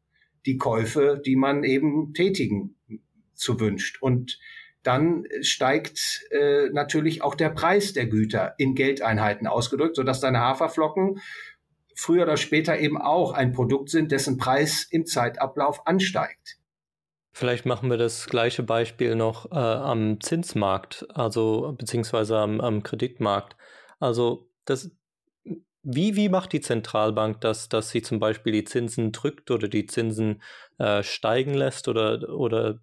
die Käufe, die man eben tätigen zu wünscht. Und dann steigt äh, natürlich auch der Preis der Güter in Geldeinheiten ausgedrückt, sodass deine Haferflocken früher oder später eben auch ein Produkt sind, dessen Preis im Zeitablauf ansteigt. Vielleicht machen wir das gleiche Beispiel noch äh, am Zinsmarkt, also beziehungsweise am, am Kreditmarkt. Also das, wie, wie macht die Zentralbank das, dass sie zum Beispiel die Zinsen drückt oder die Zinsen äh, steigen lässt? Oder, oder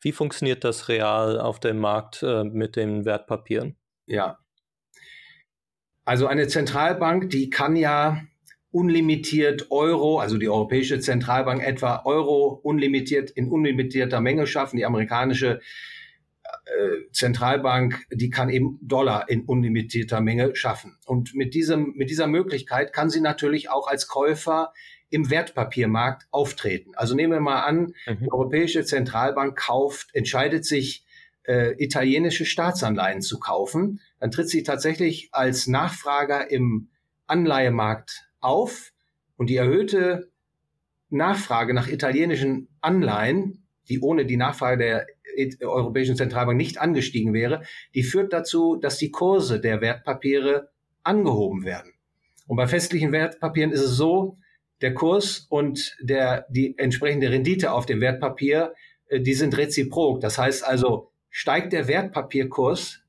wie funktioniert das real auf dem Markt äh, mit den Wertpapieren? Ja. Also eine Zentralbank, die kann ja unlimitiert Euro, also die Europäische Zentralbank etwa Euro unlimitiert in unlimitierter Menge schaffen. Die amerikanische äh, Zentralbank, die kann eben Dollar in unlimitierter Menge schaffen. Und mit diesem, mit dieser Möglichkeit kann sie natürlich auch als Käufer im Wertpapiermarkt auftreten. Also nehmen wir mal an, mhm. die Europäische Zentralbank kauft, entscheidet sich, äh, italienische Staatsanleihen zu kaufen. Dann tritt sie tatsächlich als Nachfrager im Anleihemarkt auf und die erhöhte Nachfrage nach italienischen Anleihen, die ohne die Nachfrage der Europäischen Zentralbank nicht angestiegen wäre, die führt dazu, dass die Kurse der Wertpapiere angehoben werden. Und bei festlichen Wertpapieren ist es so, der Kurs und der, die entsprechende Rendite auf dem Wertpapier, äh, die sind reziprok. Das heißt also, steigt der Wertpapierkurs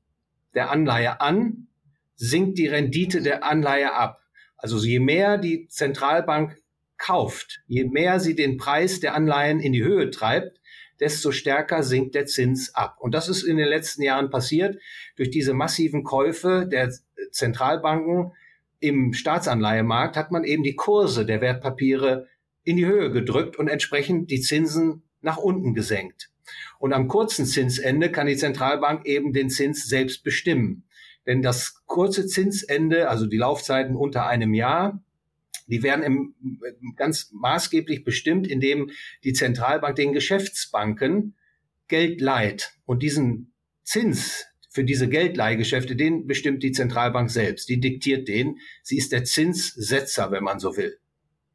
der Anleihe an, sinkt die Rendite der Anleihe ab. Also je mehr die Zentralbank kauft, je mehr sie den Preis der Anleihen in die Höhe treibt, desto stärker sinkt der Zins ab. Und das ist in den letzten Jahren passiert. Durch diese massiven Käufe der Zentralbanken im Staatsanleihemarkt hat man eben die Kurse der Wertpapiere in die Höhe gedrückt und entsprechend die Zinsen nach unten gesenkt. Und am kurzen Zinsende kann die Zentralbank eben den Zins selbst bestimmen. Denn das kurze Zinsende, also die Laufzeiten unter einem Jahr, die werden im, ganz maßgeblich bestimmt, indem die Zentralbank den Geschäftsbanken Geld leiht. Und diesen Zins für diese Geldleihgeschäfte, den bestimmt die Zentralbank selbst. Die diktiert den. Sie ist der Zinssetzer, wenn man so will.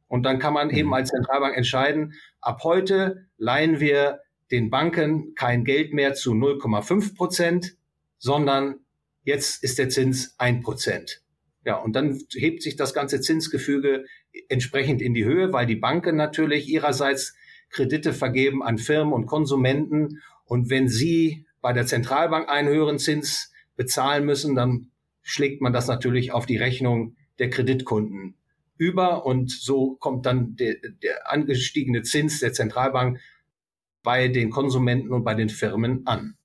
Und dann kann man eben mhm. als Zentralbank entscheiden, ab heute leihen wir den Banken kein Geld mehr zu 0,5 Prozent, sondern jetzt ist der Zins ein Prozent. Ja, und dann hebt sich das ganze Zinsgefüge entsprechend in die Höhe, weil die Banken natürlich ihrerseits Kredite vergeben an Firmen und Konsumenten. Und wenn sie bei der Zentralbank einen höheren Zins bezahlen müssen, dann schlägt man das natürlich auf die Rechnung der Kreditkunden über und so kommt dann der, der angestiegene Zins der Zentralbank bei den Konsumenten und bei den Firmen an.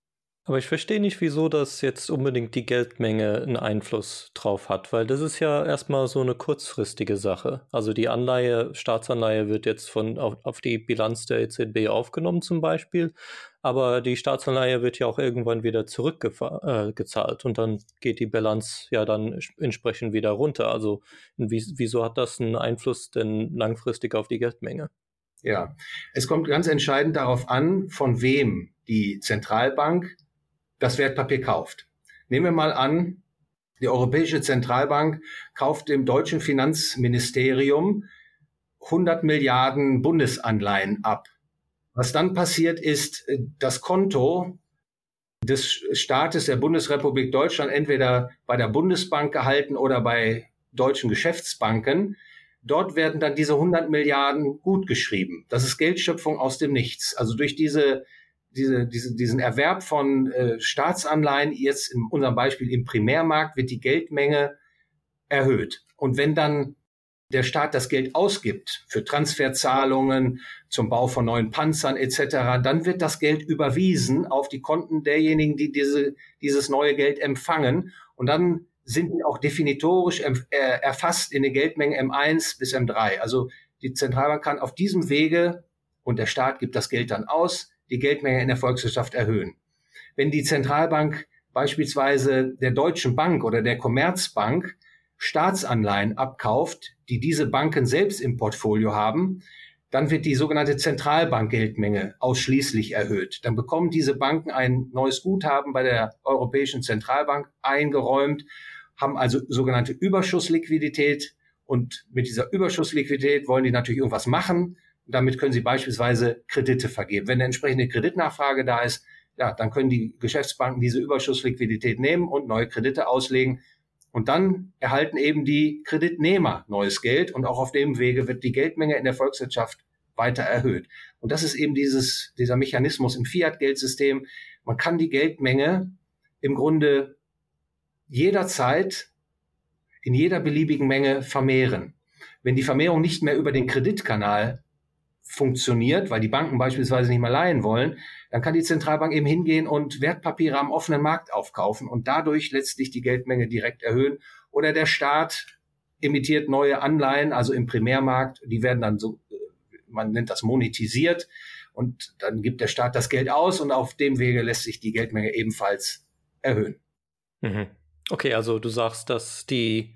Aber ich verstehe nicht, wieso das jetzt unbedingt die Geldmenge einen Einfluss drauf hat, weil das ist ja erstmal so eine kurzfristige Sache. Also die Anleihe, Staatsanleihe wird jetzt von auf, auf die Bilanz der EZB aufgenommen zum Beispiel, aber die Staatsanleihe wird ja auch irgendwann wieder zurückgezahlt äh, und dann geht die Bilanz ja dann entsprechend wieder runter. Also wieso hat das einen Einfluss denn langfristig auf die Geldmenge? Ja, es kommt ganz entscheidend darauf an, von wem die Zentralbank das Wertpapier kauft. Nehmen wir mal an, die Europäische Zentralbank kauft dem deutschen Finanzministerium 100 Milliarden Bundesanleihen ab. Was dann passiert ist, das Konto des Staates der Bundesrepublik Deutschland entweder bei der Bundesbank gehalten oder bei deutschen Geschäftsbanken. Dort werden dann diese 100 Milliarden gutgeschrieben. Das ist Geldschöpfung aus dem Nichts. Also durch diese diese, diese, diesen Erwerb von äh, Staatsanleihen, jetzt in unserem Beispiel im Primärmarkt, wird die Geldmenge erhöht. Und wenn dann der Staat das Geld ausgibt für Transferzahlungen, zum Bau von neuen Panzern etc., dann wird das Geld überwiesen auf die Konten derjenigen, die diese, dieses neue Geld empfangen. Und dann sind die auch definitorisch erfasst in der Geldmenge M1 bis M3. Also die Zentralbank kann auf diesem Wege, und der Staat gibt das Geld dann aus, die Geldmenge in der Volkswirtschaft erhöhen. Wenn die Zentralbank beispielsweise der Deutschen Bank oder der Commerzbank Staatsanleihen abkauft, die diese Banken selbst im Portfolio haben, dann wird die sogenannte Zentralbankgeldmenge ausschließlich erhöht. Dann bekommen diese Banken ein neues Guthaben bei der Europäischen Zentralbank eingeräumt, haben also sogenannte Überschussliquidität und mit dieser Überschussliquidität wollen die natürlich irgendwas machen damit können Sie beispielsweise Kredite vergeben. Wenn eine entsprechende Kreditnachfrage da ist, ja, dann können die Geschäftsbanken diese Überschussliquidität nehmen und neue Kredite auslegen. Und dann erhalten eben die Kreditnehmer neues Geld und auch auf dem Wege wird die Geldmenge in der Volkswirtschaft weiter erhöht. Und das ist eben dieses, dieser Mechanismus im Fiat-Geldsystem. Man kann die Geldmenge im Grunde jederzeit in jeder beliebigen Menge vermehren. Wenn die Vermehrung nicht mehr über den Kreditkanal funktioniert, weil die Banken beispielsweise nicht mehr leihen wollen, dann kann die Zentralbank eben hingehen und Wertpapiere am offenen Markt aufkaufen und dadurch letztlich die Geldmenge direkt erhöhen. Oder der Staat emittiert neue Anleihen, also im Primärmarkt, die werden dann so, man nennt das monetisiert und dann gibt der Staat das Geld aus und auf dem Wege lässt sich die Geldmenge ebenfalls erhöhen. Mhm. Okay, also du sagst, dass die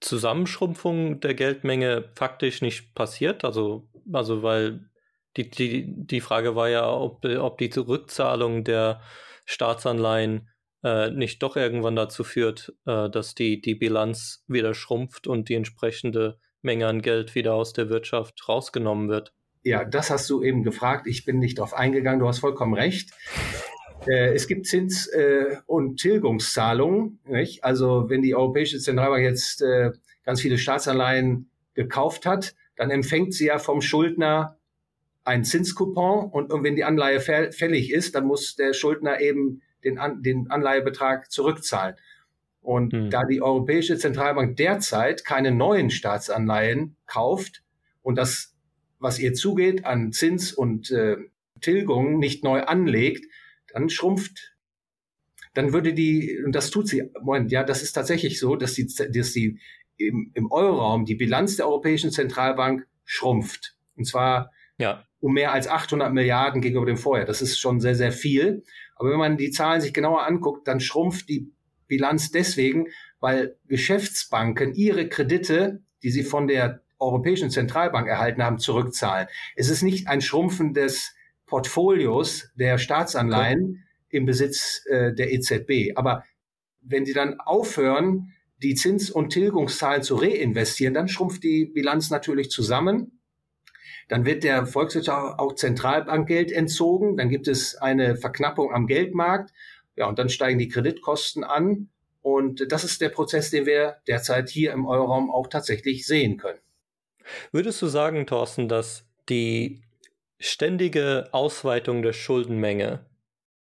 Zusammenschrumpfung der Geldmenge faktisch nicht passiert, also also weil die, die, die Frage war ja, ob, ob die Rückzahlung der Staatsanleihen äh, nicht doch irgendwann dazu führt, äh, dass die, die Bilanz wieder schrumpft und die entsprechende Menge an Geld wieder aus der Wirtschaft rausgenommen wird. Ja, das hast du eben gefragt. Ich bin nicht darauf eingegangen. Du hast vollkommen recht. Äh, es gibt Zins- äh, und Tilgungszahlungen. Nicht? Also wenn die Europäische Zentralbank jetzt äh, ganz viele Staatsanleihen gekauft hat, dann empfängt sie ja vom Schuldner ein Zinscoupon und, und wenn die Anleihe fällig ist, dann muss der Schuldner eben den, An den Anleihebetrag zurückzahlen. Und hm. da die Europäische Zentralbank derzeit keine neuen Staatsanleihen kauft und das, was ihr zugeht an Zins und äh, Tilgung, nicht neu anlegt, dann schrumpft, dann würde die, und das tut sie, Moment, ja, das ist tatsächlich so, dass die, dass die im, im Euroraum die Bilanz der Europäischen Zentralbank schrumpft. Und zwar ja. um mehr als 800 Milliarden gegenüber dem Vorjahr. Das ist schon sehr, sehr viel. Aber wenn man die Zahlen sich genauer anguckt, dann schrumpft die Bilanz deswegen, weil Geschäftsbanken ihre Kredite, die sie von der Europäischen Zentralbank erhalten haben, zurückzahlen. Es ist nicht ein Schrumpfen des Portfolios der Staatsanleihen okay. im Besitz äh, der EZB. Aber wenn sie dann aufhören, die Zins- und Tilgungszahlen zu reinvestieren, dann schrumpft die Bilanz natürlich zusammen. Dann wird der Volkswirtschaft auch Zentralbankgeld entzogen. Dann gibt es eine Verknappung am Geldmarkt. Ja, und dann steigen die Kreditkosten an. Und das ist der Prozess, den wir derzeit hier im Euroraum auch tatsächlich sehen können. Würdest du sagen, Thorsten, dass die ständige Ausweitung der Schuldenmenge,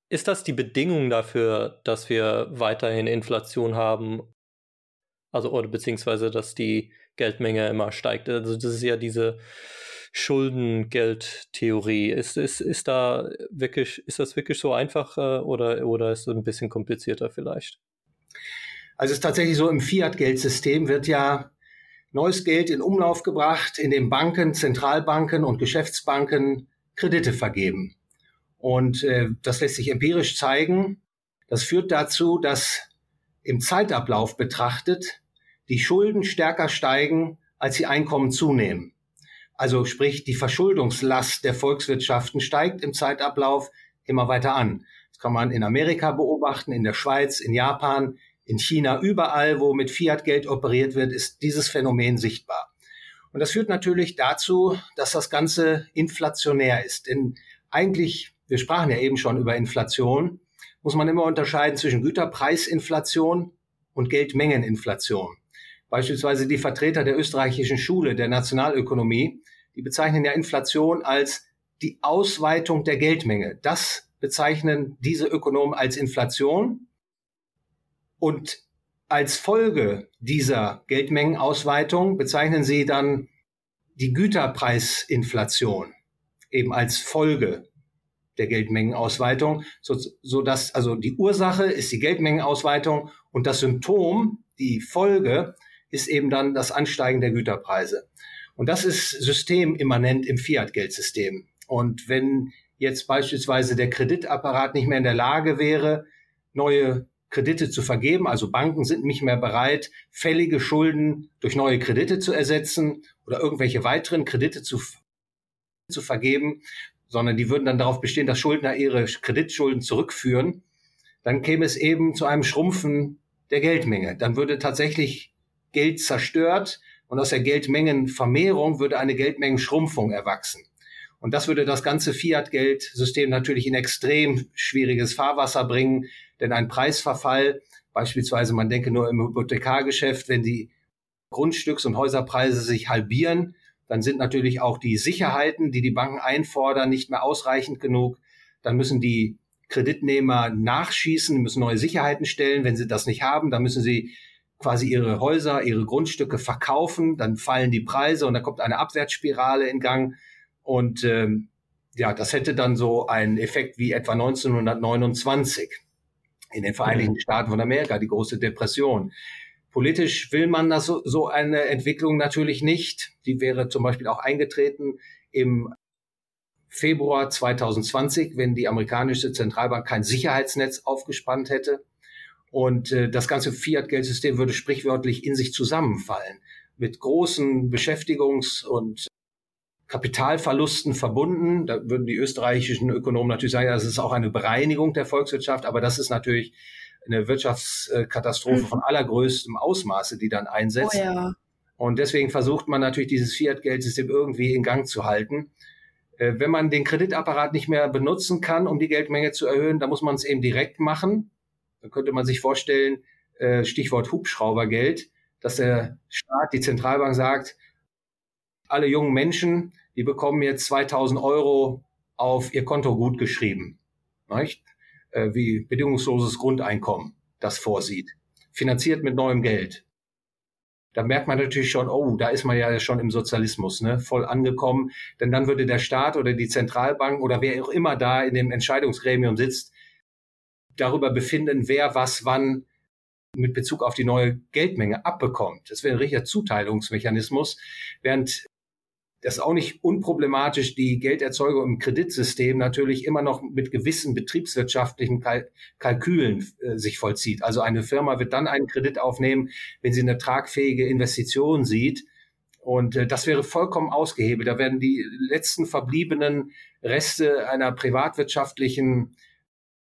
ist das die Bedingung dafür, dass wir weiterhin Inflation haben? Also, oder beziehungsweise, dass die Geldmenge immer steigt? Also, das ist ja diese Schuldengeldtheorie. Ist, ist, ist da wirklich, ist das wirklich so einfach äh, oder, oder ist es ein bisschen komplizierter vielleicht? Also es ist tatsächlich so, im Fiat-Geldsystem wird ja neues Geld in Umlauf gebracht, in den Banken, Zentralbanken und Geschäftsbanken Kredite vergeben. Und äh, das lässt sich empirisch zeigen. Das führt dazu, dass im Zeitablauf betrachtet die Schulden stärker steigen, als die Einkommen zunehmen. Also sprich, die Verschuldungslast der Volkswirtschaften steigt im Zeitablauf immer weiter an. Das kann man in Amerika beobachten, in der Schweiz, in Japan, in China, überall, wo mit Fiat-Geld operiert wird, ist dieses Phänomen sichtbar. Und das führt natürlich dazu, dass das Ganze inflationär ist. Denn eigentlich, wir sprachen ja eben schon über Inflation, muss man immer unterscheiden zwischen Güterpreisinflation und Geldmengeninflation. Beispielsweise die Vertreter der österreichischen Schule der Nationalökonomie, die bezeichnen ja Inflation als die Ausweitung der Geldmenge. Das bezeichnen diese Ökonomen als Inflation. Und als Folge dieser Geldmengenausweitung bezeichnen sie dann die Güterpreisinflation eben als Folge der Geldmengenausweitung, so, so dass also die Ursache ist die Geldmengenausweitung und das Symptom, die Folge ist eben dann das Ansteigen der Güterpreise. Und das ist systemimmanent im Fiat-Geldsystem. Und wenn jetzt beispielsweise der Kreditapparat nicht mehr in der Lage wäre, neue Kredite zu vergeben, also Banken sind nicht mehr bereit, fällige Schulden durch neue Kredite zu ersetzen oder irgendwelche weiteren Kredite zu, zu vergeben, sondern die würden dann darauf bestehen, dass Schuldner ihre Kreditschulden zurückführen, dann käme es eben zu einem Schrumpfen der Geldmenge. Dann würde tatsächlich Geld zerstört und aus der Geldmengenvermehrung würde eine Geldmengenschrumpfung erwachsen. Und das würde das ganze Fiat-Geldsystem natürlich in extrem schwieriges Fahrwasser bringen, denn ein Preisverfall, beispielsweise man denke nur im Hypothekargeschäft, wenn die Grundstücks- und Häuserpreise sich halbieren, dann sind natürlich auch die Sicherheiten, die die Banken einfordern, nicht mehr ausreichend genug. Dann müssen die Kreditnehmer nachschießen, müssen neue Sicherheiten stellen. Wenn sie das nicht haben, dann müssen sie quasi ihre Häuser, ihre Grundstücke verkaufen, dann fallen die Preise und dann kommt eine Abwärtsspirale in Gang. Und ähm, ja, das hätte dann so einen Effekt wie etwa 1929 in den Vereinigten mhm. Staaten von Amerika, die große Depression. Politisch will man das so, so eine Entwicklung natürlich nicht. Die wäre zum Beispiel auch eingetreten im Februar 2020, wenn die amerikanische Zentralbank kein Sicherheitsnetz aufgespannt hätte. Und äh, das ganze Fiat-Geldsystem würde sprichwörtlich in sich zusammenfallen, mit großen Beschäftigungs- und Kapitalverlusten verbunden. Da würden die österreichischen Ökonomen natürlich sagen, das ist auch eine Bereinigung der Volkswirtschaft, aber das ist natürlich eine Wirtschaftskatastrophe mhm. von allergrößtem Ausmaße, die dann einsetzt. Oh ja. Und deswegen versucht man natürlich dieses Fiat-Geldsystem irgendwie in Gang zu halten. Äh, wenn man den Kreditapparat nicht mehr benutzen kann, um die Geldmenge zu erhöhen, dann muss man es eben direkt machen. Da könnte man sich vorstellen, äh, Stichwort Hubschraubergeld, dass der Staat, die Zentralbank sagt, alle jungen Menschen, die bekommen jetzt 2000 Euro auf ihr Konto gut geschrieben. Nicht? Äh, wie bedingungsloses Grundeinkommen das vorsieht. Finanziert mit neuem Geld. Da merkt man natürlich schon, oh, da ist man ja schon im Sozialismus, ne, voll angekommen. Denn dann würde der Staat oder die Zentralbank oder wer auch immer da in dem Entscheidungsgremium sitzt, darüber befinden, wer was wann mit Bezug auf die neue Geldmenge abbekommt. Das wäre ein richtiger Zuteilungsmechanismus, während das auch nicht unproblematisch, die Gelderzeugung im Kreditsystem natürlich immer noch mit gewissen betriebswirtschaftlichen Kal Kalkülen äh, sich vollzieht. Also eine Firma wird dann einen Kredit aufnehmen, wenn sie eine tragfähige Investition sieht. Und äh, das wäre vollkommen ausgehebelt. Da werden die letzten verbliebenen Reste einer privatwirtschaftlichen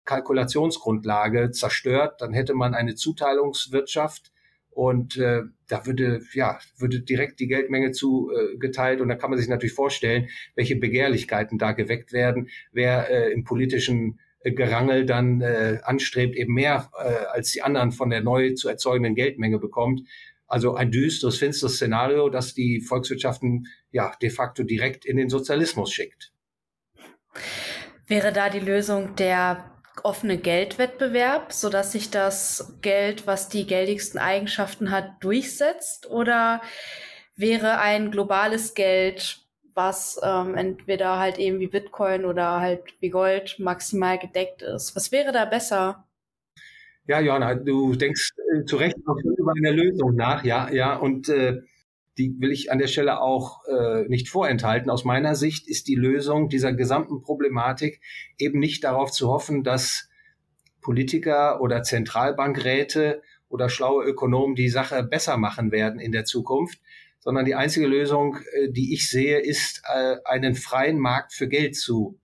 Kalkulationsgrundlage zerstört, dann hätte man eine Zuteilungswirtschaft und äh, da würde ja würde direkt die Geldmenge zugeteilt äh, und da kann man sich natürlich vorstellen, welche Begehrlichkeiten da geweckt werden, wer äh, im politischen äh, Gerangel dann äh, anstrebt, eben mehr äh, als die anderen von der neu zu erzeugenden Geldmenge bekommt. Also ein düsteres, finsteres Szenario, das die Volkswirtschaften ja de facto direkt in den Sozialismus schickt. Wäre da die Lösung der offene Geldwettbewerb, sodass sich das Geld, was die geldigsten Eigenschaften hat, durchsetzt? Oder wäre ein globales Geld, was ähm, entweder halt eben wie Bitcoin oder halt wie Gold maximal gedeckt ist? Was wäre da besser? Ja, Johanna, du denkst äh, zu Recht noch über eine Lösung nach, ja, ja, und äh, die will ich an der Stelle auch äh, nicht vorenthalten. Aus meiner Sicht ist die Lösung dieser gesamten Problematik eben nicht darauf zu hoffen, dass Politiker oder Zentralbankräte oder schlaue Ökonomen die Sache besser machen werden in der Zukunft, sondern die einzige Lösung, äh, die ich sehe, ist, äh, einen freien Markt für Geld zu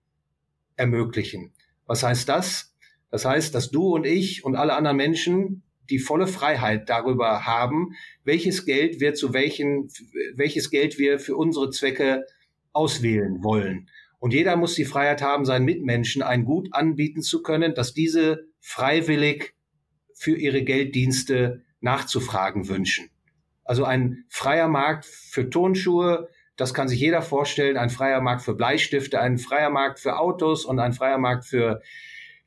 ermöglichen. Was heißt das? Das heißt, dass du und ich und alle anderen Menschen die volle Freiheit darüber haben, welches Geld wir zu welchen, welches Geld wir für unsere Zwecke auswählen wollen. Und jeder muss die Freiheit haben, seinen Mitmenschen ein Gut anbieten zu können, dass diese freiwillig für ihre Gelddienste nachzufragen wünschen. Also ein freier Markt für Tonschuhe, das kann sich jeder vorstellen, ein freier Markt für Bleistifte, ein freier Markt für Autos und ein freier Markt für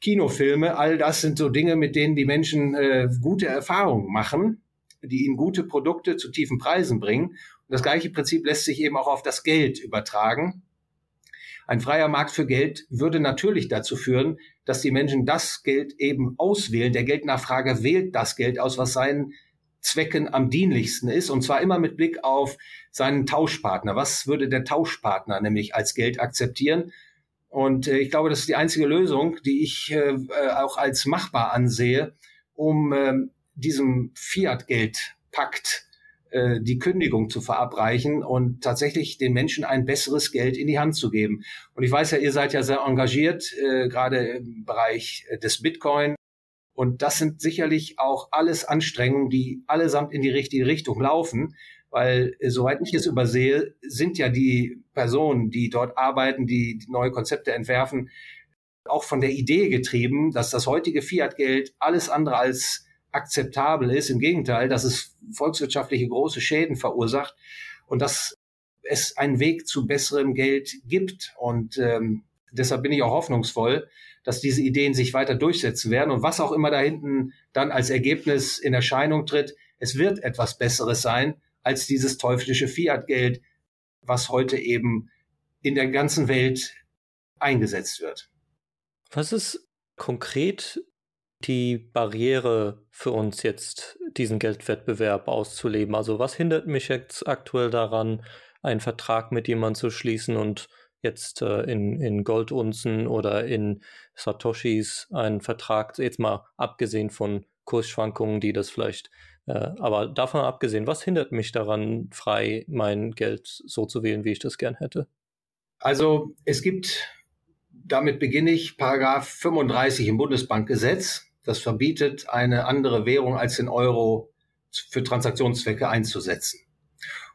Kinofilme, all das sind so Dinge, mit denen die Menschen äh, gute Erfahrungen machen, die ihnen gute Produkte zu tiefen Preisen bringen. Und das gleiche Prinzip lässt sich eben auch auf das Geld übertragen. Ein freier Markt für Geld würde natürlich dazu führen, dass die Menschen das Geld eben auswählen. Der Geldnachfrager wählt das Geld aus, was seinen Zwecken am dienlichsten ist. Und zwar immer mit Blick auf seinen Tauschpartner. Was würde der Tauschpartner nämlich als Geld akzeptieren? Und äh, ich glaube, das ist die einzige Lösung, die ich äh, äh auch als machbar ansehe, um äh, diesem Fiat-Geldpakt äh, die Kündigung zu verabreichen und tatsächlich den Menschen ein besseres Geld in die Hand zu geben. Und ich weiß ja, ihr seid ja sehr engagiert, äh, gerade im Bereich äh, des Bitcoin. Und das sind sicherlich auch alles Anstrengungen, die allesamt in die richtige Richtung laufen weil äh, soweit ich es übersehe, sind ja die Personen, die dort arbeiten, die, neue Konzepte entwerfen, auch von der Idee getrieben, dass das heutige Fiat-Geld alles andere als akzeptabel ist. Im Gegenteil, dass es volkswirtschaftliche große Schäden verursacht und dass es einen Weg zu besserem Geld gibt. Und ähm, deshalb bin ich auch hoffnungsvoll, dass diese Ideen sich weiter durchsetzen werden. Und was auch immer da hinten dann als Ergebnis in Erscheinung tritt, es wird etwas Besseres sein als dieses teuflische Fiat-Geld, was heute eben in der ganzen Welt eingesetzt wird. Was ist konkret die Barriere für uns jetzt, diesen Geldwettbewerb auszuleben? Also was hindert mich jetzt aktuell daran, einen Vertrag mit jemandem zu schließen und jetzt äh, in, in Goldunzen oder in Satoshis einen Vertrag, jetzt mal abgesehen von Kursschwankungen, die das vielleicht aber davon abgesehen, was hindert mich daran, frei mein Geld so zu wählen, wie ich das gern hätte? Also es gibt, damit beginne ich, Paragraph 35 im Bundesbankgesetz. Das verbietet, eine andere Währung als den Euro für Transaktionszwecke einzusetzen.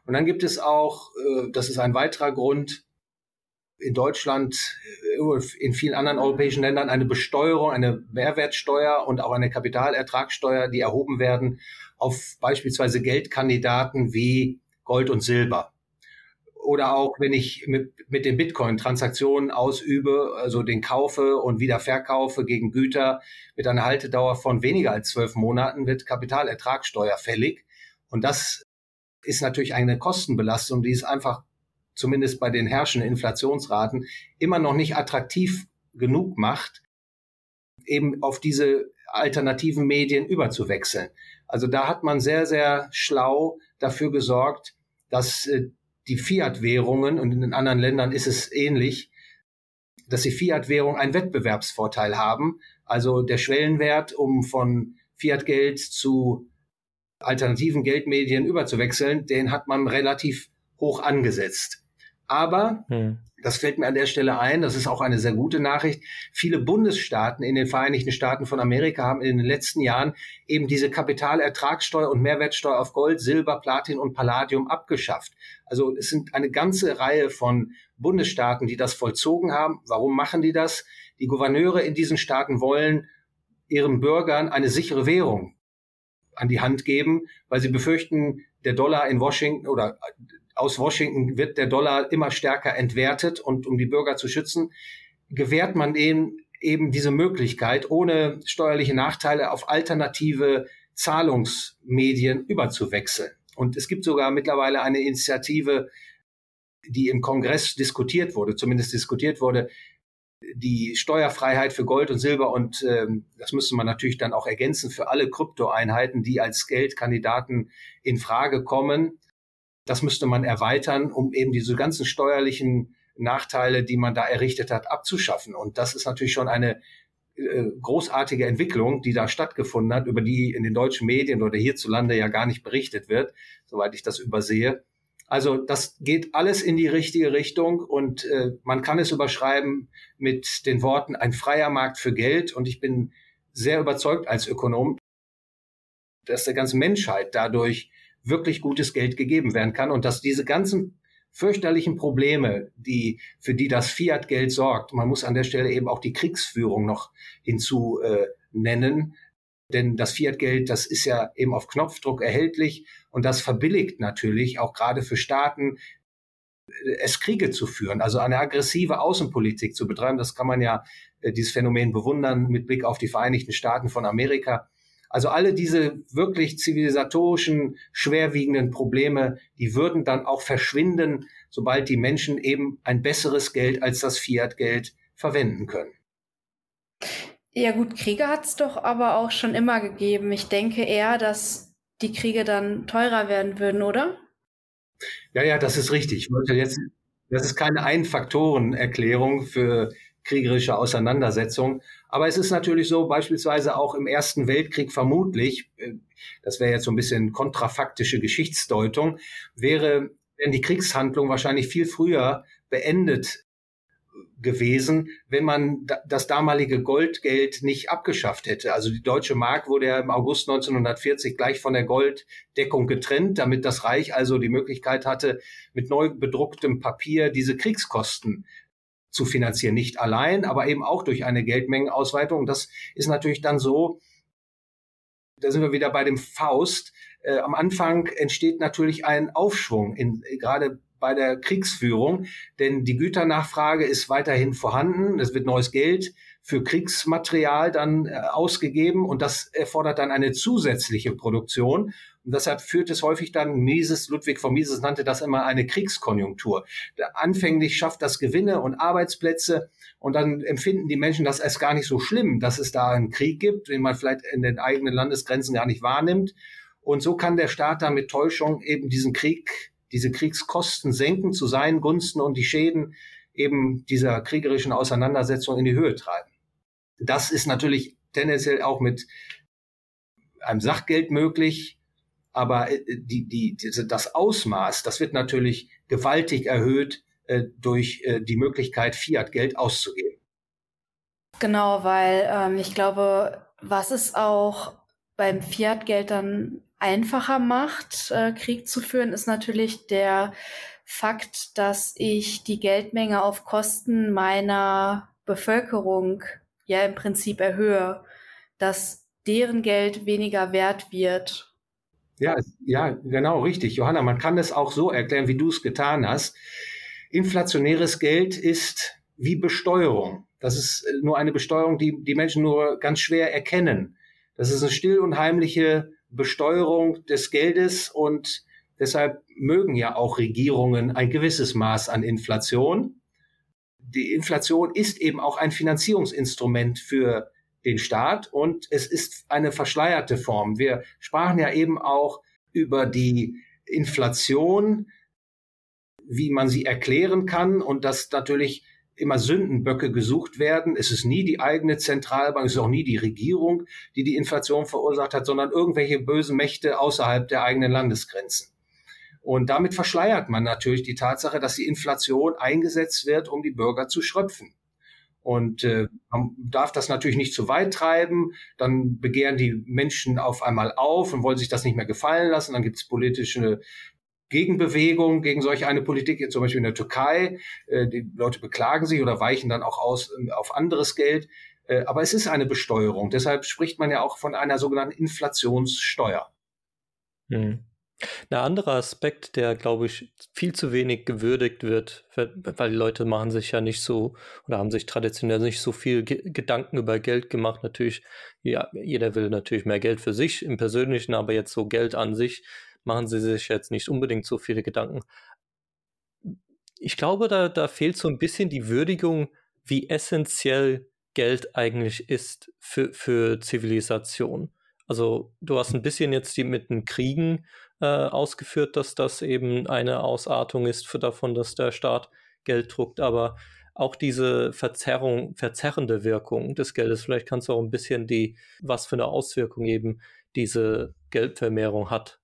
Und dann gibt es auch, äh, das ist ein weiterer Grund, in Deutschland, in vielen anderen europäischen Ländern eine Besteuerung, eine Mehrwertsteuer und auch eine Kapitalertragssteuer, die erhoben werden auf beispielsweise Geldkandidaten wie Gold und Silber. Oder auch wenn ich mit, mit den Bitcoin-Transaktionen ausübe, also den kaufe und wieder verkaufe gegen Güter mit einer Haltedauer von weniger als zwölf Monaten, wird Kapitalertragssteuer fällig. Und das ist natürlich eine Kostenbelastung, die es einfach zumindest bei den herrschenden Inflationsraten immer noch nicht attraktiv genug macht, eben auf diese alternativen Medien überzuwechseln. Also da hat man sehr, sehr schlau dafür gesorgt, dass äh, die Fiat-Währungen, und in den anderen Ländern ist es ähnlich, dass die Fiat-Währungen einen Wettbewerbsvorteil haben. Also der Schwellenwert, um von Fiat-Geld zu alternativen Geldmedien überzuwechseln, den hat man relativ hoch angesetzt. Aber, hm. das fällt mir an der Stelle ein, das ist auch eine sehr gute Nachricht, viele Bundesstaaten in den Vereinigten Staaten von Amerika haben in den letzten Jahren eben diese Kapitalertragssteuer und Mehrwertsteuer auf Gold, Silber, Platin und Palladium abgeschafft. Also es sind eine ganze Reihe von Bundesstaaten, die das vollzogen haben. Warum machen die das? Die Gouverneure in diesen Staaten wollen ihren Bürgern eine sichere Währung an die Hand geben, weil sie befürchten, der Dollar in Washington oder aus Washington wird der Dollar immer stärker entwertet und um die Bürger zu schützen, gewährt man eben, eben diese Möglichkeit, ohne steuerliche Nachteile auf alternative Zahlungsmedien überzuwechseln. Und es gibt sogar mittlerweile eine Initiative, die im Kongress diskutiert wurde, zumindest diskutiert wurde, die Steuerfreiheit für Gold und Silber und ähm, das müsste man natürlich dann auch ergänzen für alle Kryptoeinheiten, die als Geldkandidaten in Frage kommen. Das müsste man erweitern, um eben diese ganzen steuerlichen Nachteile, die man da errichtet hat, abzuschaffen. Und das ist natürlich schon eine äh, großartige Entwicklung, die da stattgefunden hat, über die in den deutschen Medien oder hierzulande ja gar nicht berichtet wird, soweit ich das übersehe. Also das geht alles in die richtige Richtung und äh, man kann es überschreiben mit den Worten ein freier Markt für Geld. Und ich bin sehr überzeugt als Ökonom, dass der ganzen Menschheit dadurch wirklich gutes Geld gegeben werden kann und dass diese ganzen fürchterlichen Probleme, die, für die das Fiat-Geld sorgt. Man muss an der Stelle eben auch die Kriegsführung noch hinzu äh, nennen. Denn das Fiat-Geld, das ist ja eben auf Knopfdruck erhältlich und das verbilligt natürlich auch gerade für Staaten, äh, es Kriege zu führen, also eine aggressive Außenpolitik zu betreiben. Das kann man ja äh, dieses Phänomen bewundern mit Blick auf die Vereinigten Staaten von Amerika. Also alle diese wirklich zivilisatorischen, schwerwiegenden Probleme, die würden dann auch verschwinden, sobald die Menschen eben ein besseres Geld als das Fiat-Geld verwenden können. Ja gut, Kriege hat es doch aber auch schon immer gegeben. Ich denke eher, dass die Kriege dann teurer werden würden, oder? Ja, ja, das ist richtig. Jetzt, das ist keine Ein-Faktoren-Erklärung für kriegerische Auseinandersetzung. Aber es ist natürlich so, beispielsweise auch im Ersten Weltkrieg vermutlich, äh, das wäre jetzt so ein bisschen kontrafaktische Geschichtsdeutung, wäre, wären die Kriegshandlungen wahrscheinlich viel früher beendet gewesen, wenn man das damalige Goldgeld nicht abgeschafft hätte. Also die deutsche Mark wurde ja im August 1940 gleich von der Golddeckung getrennt, damit das Reich also die Möglichkeit hatte, mit neu bedrucktem Papier diese Kriegskosten zu finanzieren. Nicht allein, aber eben auch durch eine Geldmengenausweitung. Das ist natürlich dann so, da sind wir wieder bei dem Faust. Äh, am Anfang entsteht natürlich ein Aufschwung, in, gerade bei der Kriegsführung, denn die Güternachfrage ist weiterhin vorhanden. Es wird neues Geld für Kriegsmaterial dann äh, ausgegeben und das erfordert dann eine zusätzliche Produktion. Und deshalb führt es häufig dann, Mises, Ludwig von Mises nannte das immer eine Kriegskonjunktur. Anfänglich schafft das Gewinne und Arbeitsplätze und dann empfinden die Menschen das als gar nicht so schlimm, dass es da einen Krieg gibt, den man vielleicht in den eigenen Landesgrenzen gar nicht wahrnimmt. Und so kann der Staat dann mit Täuschung eben diesen Krieg, diese Kriegskosten senken zu seinen Gunsten und die Schäden eben dieser kriegerischen Auseinandersetzung in die Höhe treiben. Das ist natürlich tendenziell auch mit einem Sachgeld möglich. Aber äh, die, die, das Ausmaß, das wird natürlich gewaltig erhöht äh, durch äh, die Möglichkeit, Fiat-Geld auszugeben. Genau, weil ähm, ich glaube, was es auch beim Fiat-Geld dann einfacher macht, äh, Krieg zu führen, ist natürlich der Fakt, dass ich die Geldmenge auf Kosten meiner Bevölkerung ja im Prinzip erhöhe, dass deren Geld weniger wert wird ja, ja, genau, richtig. Johanna, man kann es auch so erklären, wie du es getan hast. Inflationäres Geld ist wie Besteuerung. Das ist nur eine Besteuerung, die die Menschen nur ganz schwer erkennen. Das ist eine still und heimliche Besteuerung des Geldes und deshalb mögen ja auch Regierungen ein gewisses Maß an Inflation. Die Inflation ist eben auch ein Finanzierungsinstrument für den Staat und es ist eine verschleierte Form. Wir sprachen ja eben auch über die Inflation, wie man sie erklären kann und dass natürlich immer Sündenböcke gesucht werden. Es ist nie die eigene Zentralbank, es ist auch nie die Regierung, die die Inflation verursacht hat, sondern irgendwelche bösen Mächte außerhalb der eigenen Landesgrenzen. Und damit verschleiert man natürlich die Tatsache, dass die Inflation eingesetzt wird, um die Bürger zu schröpfen. Und äh, man darf das natürlich nicht zu weit treiben. Dann begehren die Menschen auf einmal auf und wollen sich das nicht mehr gefallen lassen. Dann gibt es politische Gegenbewegung gegen solch eine Politik, zum Beispiel in der Türkei. Äh, die Leute beklagen sich oder weichen dann auch aus äh, auf anderes Geld. Äh, aber es ist eine Besteuerung. Deshalb spricht man ja auch von einer sogenannten Inflationssteuer. Hm. Ein anderer Aspekt, der, glaube ich, viel zu wenig gewürdigt wird, weil die Leute machen sich ja nicht so oder haben sich traditionell nicht so viel Ge Gedanken über Geld gemacht. Natürlich, ja, jeder will natürlich mehr Geld für sich im Persönlichen, aber jetzt so Geld an sich machen sie sich jetzt nicht unbedingt so viele Gedanken. Ich glaube, da, da fehlt so ein bisschen die Würdigung, wie essentiell Geld eigentlich ist für, für Zivilisation. Also du hast ein bisschen jetzt die mit den Kriegen äh, ausgeführt, dass das eben eine Ausartung ist für davon, dass der Staat Geld druckt, aber auch diese Verzerrung, verzerrende Wirkung des Geldes. Vielleicht kannst du auch ein bisschen die, was für eine Auswirkung eben diese Geldvermehrung hat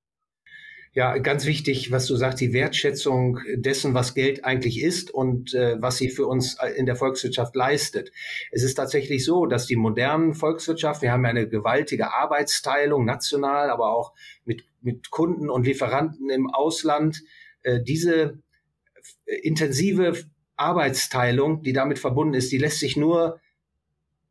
ja, ganz wichtig, was du sagst, die Wertschätzung dessen, was Geld eigentlich ist und äh, was sie für uns in der Volkswirtschaft leistet. Es ist tatsächlich so, dass die modernen Volkswirtschaft, wir haben ja eine gewaltige Arbeitsteilung, national, aber auch mit, mit Kunden und Lieferanten im Ausland, äh, diese intensive Arbeitsteilung, die damit verbunden ist, die lässt sich nur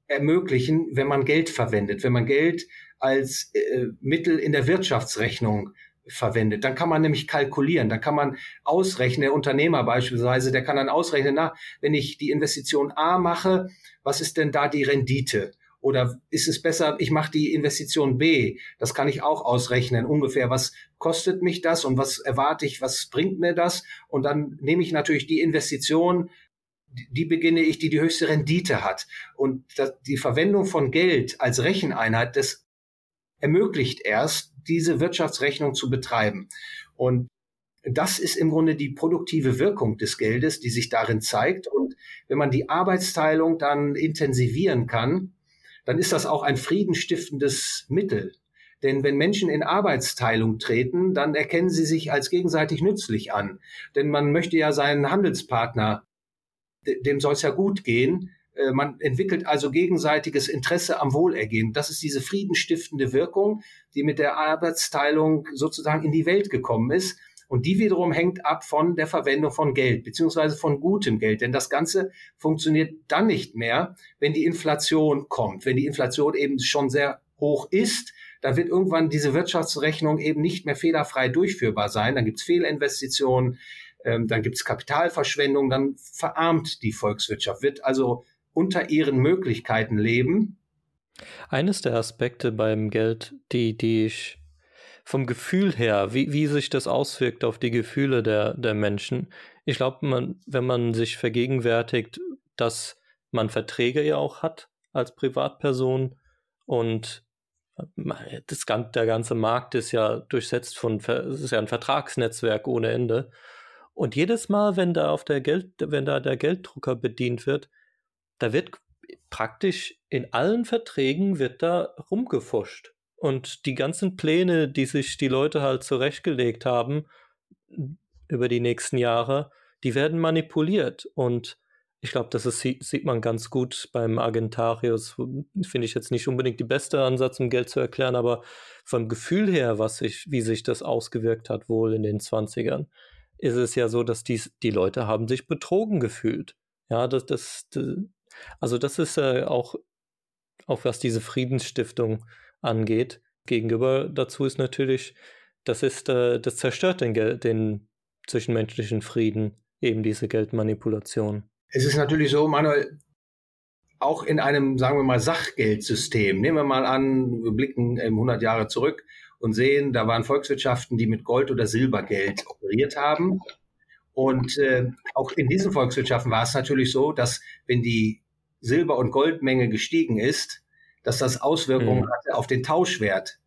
ermöglichen, wenn man Geld verwendet, wenn man Geld als äh, Mittel in der Wirtschaftsrechnung verwendet. Dann kann man nämlich kalkulieren, dann kann man ausrechnen, der Unternehmer beispielsweise, der kann dann ausrechnen, na, wenn ich die Investition A mache, was ist denn da die Rendite? Oder ist es besser, ich mache die Investition B? Das kann ich auch ausrechnen, ungefähr, was kostet mich das und was erwarte ich, was bringt mir das? Und dann nehme ich natürlich die Investition, die beginne ich, die die höchste Rendite hat. Und die Verwendung von Geld als Recheneinheit, das ermöglicht erst, diese Wirtschaftsrechnung zu betreiben. Und das ist im Grunde die produktive Wirkung des Geldes, die sich darin zeigt. Und wenn man die Arbeitsteilung dann intensivieren kann, dann ist das auch ein friedenstiftendes Mittel. Denn wenn Menschen in Arbeitsteilung treten, dann erkennen sie sich als gegenseitig nützlich an. Denn man möchte ja seinen Handelspartner, dem soll es ja gut gehen, man entwickelt also gegenseitiges Interesse am Wohlergehen. Das ist diese friedenstiftende Wirkung, die mit der Arbeitsteilung sozusagen in die Welt gekommen ist. Und die wiederum hängt ab von der Verwendung von Geld, beziehungsweise von gutem Geld. Denn das Ganze funktioniert dann nicht mehr, wenn die Inflation kommt. Wenn die Inflation eben schon sehr hoch ist, dann wird irgendwann diese Wirtschaftsrechnung eben nicht mehr fehlerfrei durchführbar sein. Dann gibt es Fehlinvestitionen, ähm, dann gibt es Kapitalverschwendung, dann verarmt die Volkswirtschaft, wird also unter ihren Möglichkeiten leben. Eines der Aspekte beim Geld, die, die ich vom Gefühl her, wie, wie sich das auswirkt auf die Gefühle der, der Menschen. Ich glaube, wenn man sich vergegenwärtigt, dass man Verträge ja auch hat als Privatperson und das, der ganze Markt ist ja durchsetzt von, es ist ja ein Vertragsnetzwerk ohne Ende. Und jedes Mal, wenn da auf der Geld, wenn da der Gelddrucker bedient wird, da wird praktisch in allen Verträgen wird da rumgefuscht. Und die ganzen Pläne, die sich die Leute halt zurechtgelegt haben über die nächsten Jahre, die werden manipuliert. Und ich glaube, das ist, sieht man ganz gut beim Agentarius. Finde ich jetzt nicht unbedingt die beste Ansatz, um Geld zu erklären, aber vom Gefühl her, was sich, wie sich das ausgewirkt hat, wohl in den 20ern, ist es ja so, dass dies, die Leute haben sich betrogen gefühlt. Ja, das, das, das also das ist äh, auch, auch was diese Friedensstiftung angeht. Gegenüber dazu ist natürlich, das ist, äh, das zerstört den, den zwischenmenschlichen Frieden, eben diese Geldmanipulation. Es ist natürlich so, Manuel, auch in einem, sagen wir mal, Sachgeldsystem. Nehmen wir mal an, wir blicken 100 Jahre zurück und sehen, da waren Volkswirtschaften, die mit Gold- oder Silbergeld operiert haben. Und äh, auch in diesen Volkswirtschaften war es natürlich so, dass wenn die Silber- und Goldmenge gestiegen ist, dass das Auswirkungen mhm. hatte auf den Tauschwert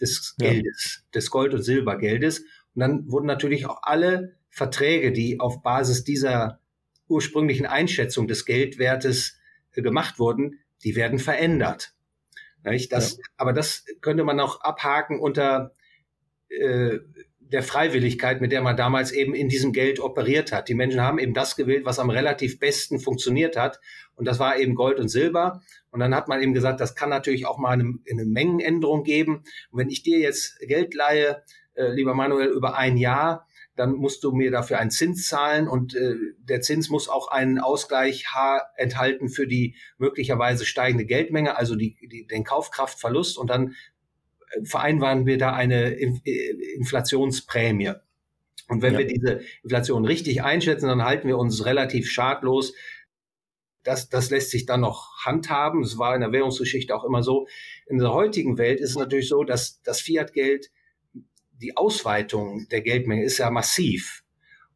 des Geldes, ja. des Gold- und Silbergeldes. Und dann wurden natürlich auch alle Verträge, die auf Basis dieser ursprünglichen Einschätzung des Geldwertes äh, gemacht wurden, die werden verändert. Das, ja. Aber das könnte man auch abhaken unter äh, der Freiwilligkeit, mit der man damals eben in diesem Geld operiert hat. Die Menschen haben eben das gewählt, was am relativ besten funktioniert hat. Und das war eben Gold und Silber. Und dann hat man eben gesagt, das kann natürlich auch mal eine, eine Mengenänderung geben. Und wenn ich dir jetzt Geld leihe, äh, lieber Manuel, über ein Jahr, dann musst du mir dafür einen Zins zahlen und äh, der Zins muss auch einen Ausgleich H enthalten für die möglicherweise steigende Geldmenge, also die, die, den Kaufkraftverlust. Und dann vereinbaren wir da eine Inflationsprämie. Und wenn ja. wir diese Inflation richtig einschätzen, dann halten wir uns relativ schadlos. Das, das lässt sich dann noch handhaben. Es war in der Währungsgeschichte auch immer so. In der heutigen Welt ist es natürlich so, dass das Fiat-Geld, die Ausweitung der Geldmenge ist ja massiv.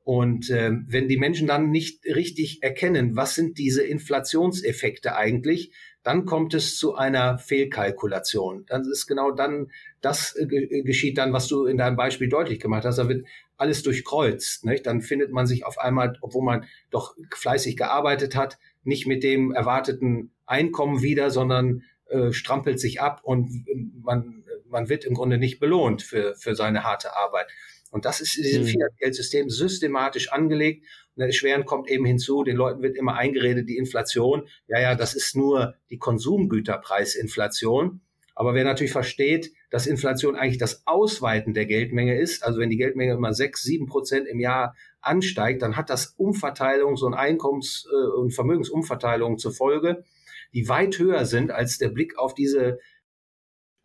Und äh, wenn die Menschen dann nicht richtig erkennen, was sind diese Inflationseffekte eigentlich, dann kommt es zu einer Fehlkalkulation. Dann ist genau dann, das äh, geschieht dann, was du in deinem Beispiel deutlich gemacht hast. Da wird alles durchkreuzt. Nicht? Dann findet man sich auf einmal, obwohl man doch fleißig gearbeitet hat, nicht mit dem erwarteten Einkommen wieder, sondern äh, strampelt sich ab und man, man wird im Grunde nicht belohnt für, für seine harte Arbeit. Und das ist in diesem mhm. Fiat-Geldsystem systematisch angelegt. Und erschwerend kommt eben hinzu, den Leuten wird immer eingeredet, die Inflation, ja, ja, das ist nur die Konsumgüterpreisinflation. Aber wer natürlich versteht, dass Inflation eigentlich das Ausweiten der Geldmenge ist, also wenn die Geldmenge immer sechs, sieben Prozent im Jahr ansteigt, dann hat das Umverteilungs- und Einkommens- äh, und Vermögensumverteilungen zur Folge, die weit höher sind, als der Blick auf diese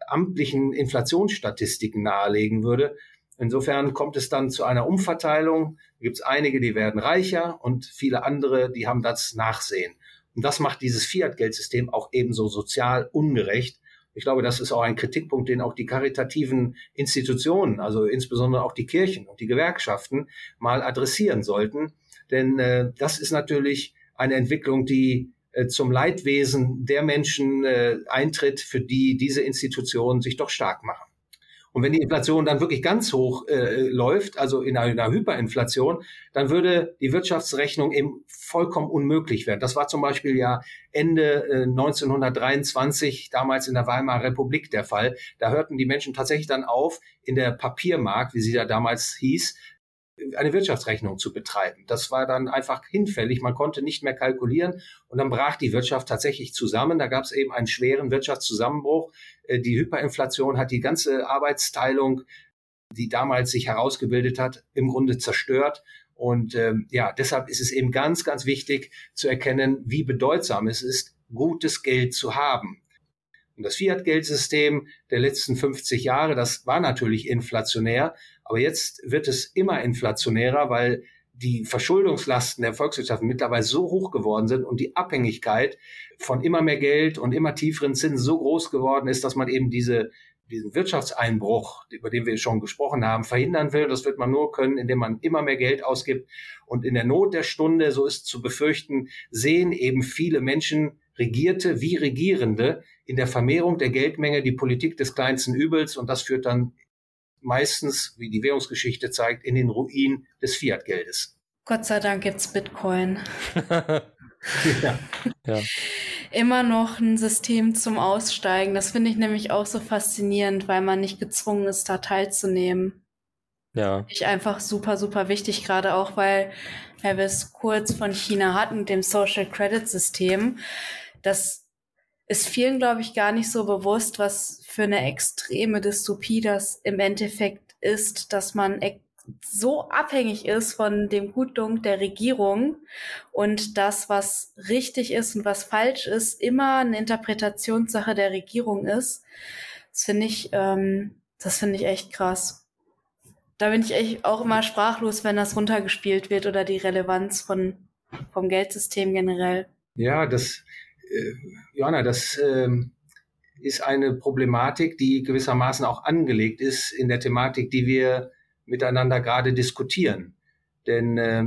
amtlichen Inflationsstatistiken nahelegen würde. Insofern kommt es dann zu einer Umverteilung. Da gibt es einige, die werden reicher und viele andere, die haben das Nachsehen. Und das macht dieses Fiat-Geldsystem auch ebenso sozial ungerecht. Ich glaube, das ist auch ein Kritikpunkt, den auch die karitativen Institutionen, also insbesondere auch die Kirchen und die Gewerkschaften mal adressieren sollten. Denn äh, das ist natürlich eine Entwicklung, die äh, zum Leidwesen der Menschen äh, eintritt, für die diese Institutionen sich doch stark machen. Und wenn die Inflation dann wirklich ganz hoch äh, läuft, also in einer, einer Hyperinflation, dann würde die Wirtschaftsrechnung eben vollkommen unmöglich werden. Das war zum Beispiel ja Ende äh, 1923, damals in der Weimarer Republik der Fall. Da hörten die Menschen tatsächlich dann auf, in der Papiermarkt, wie sie ja damals hieß, eine Wirtschaftsrechnung zu betreiben. Das war dann einfach hinfällig. Man konnte nicht mehr kalkulieren und dann brach die Wirtschaft tatsächlich zusammen. Da gab es eben einen schweren Wirtschaftszusammenbruch. Äh, die Hyperinflation hat die ganze Arbeitsteilung, die damals sich herausgebildet hat, im Grunde zerstört. Und ähm, ja, deshalb ist es eben ganz, ganz wichtig zu erkennen, wie bedeutsam es ist, gutes Geld zu haben. Und das Fiat-Geldsystem der letzten 50 Jahre, das war natürlich inflationär, aber jetzt wird es immer inflationärer, weil die Verschuldungslasten der Volkswirtschaft mittlerweile so hoch geworden sind und die Abhängigkeit von immer mehr Geld und immer tieferen Zinsen so groß geworden ist, dass man eben diese, diesen Wirtschaftseinbruch, über den wir schon gesprochen haben, verhindern will. Das wird man nur können, indem man immer mehr Geld ausgibt. Und in der Not der Stunde, so ist zu befürchten, sehen eben viele Menschen, Regierte wie Regierende, in der Vermehrung der Geldmenge die Politik des kleinsten Übels. Und das führt dann meistens, wie die Währungsgeschichte zeigt, in den Ruin des Fiat-Geldes. Gott sei Dank gibt's Bitcoin. *laughs* ja. ja. Immer noch ein System zum Aussteigen. Das finde ich nämlich auch so faszinierend, weil man nicht gezwungen ist, da teilzunehmen. Ja. Ich einfach super, super wichtig, gerade auch, weil, weil wir es kurz von China hatten, dem Social Credit System. Das ist vielen, glaube ich, gar nicht so bewusst, was für eine extreme Dystopie das im Endeffekt ist, dass man so abhängig ist von dem Gutdunk der Regierung und das, was richtig ist und was falsch ist, immer eine Interpretationssache der Regierung ist. Das finde ich, ähm, das finde ich echt krass. Da bin ich echt auch immer sprachlos, wenn das runtergespielt wird oder die Relevanz von, vom Geldsystem generell. Ja, das, Johanna, das äh, ist eine Problematik, die gewissermaßen auch angelegt ist in der Thematik, die wir miteinander gerade diskutieren. Denn äh,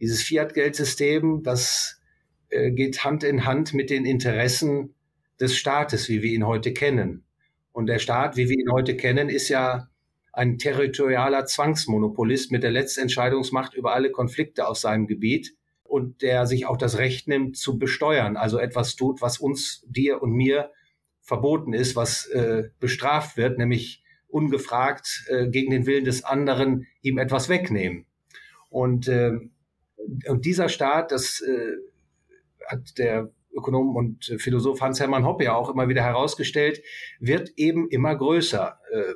dieses Fiat-Geldsystem, das äh, geht Hand in Hand mit den Interessen des Staates, wie wir ihn heute kennen. Und der Staat, wie wir ihn heute kennen, ist ja ein territorialer Zwangsmonopolist mit der Letztentscheidungsmacht über alle Konflikte aus seinem Gebiet und der sich auch das Recht nimmt zu besteuern, also etwas tut, was uns, dir und mir verboten ist, was äh, bestraft wird, nämlich ungefragt äh, gegen den Willen des anderen ihm etwas wegnehmen. Und, äh, und dieser Staat, das äh, hat der Ökonom und Philosoph Hans-Hermann Hoppe ja auch immer wieder herausgestellt, wird eben immer größer. Äh,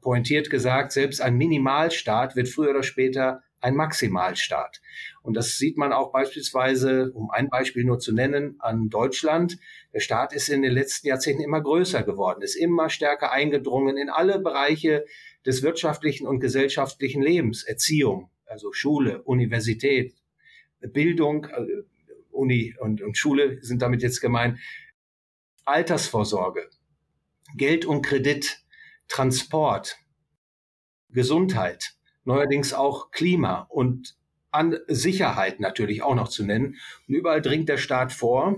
pointiert gesagt, selbst ein Minimalstaat wird früher oder später ein Maximalstaat. Und das sieht man auch beispielsweise, um ein Beispiel nur zu nennen, an Deutschland. Der Staat ist in den letzten Jahrzehnten immer größer geworden, ist immer stärker eingedrungen in alle Bereiche des wirtschaftlichen und gesellschaftlichen Lebens, Erziehung, also Schule, Universität, Bildung, äh, Uni und, und Schule sind damit jetzt gemeint, Altersvorsorge, Geld und Kredit, Transport, Gesundheit, neuerdings auch Klima und an Sicherheit natürlich auch noch zu nennen. Und überall dringt der Staat vor.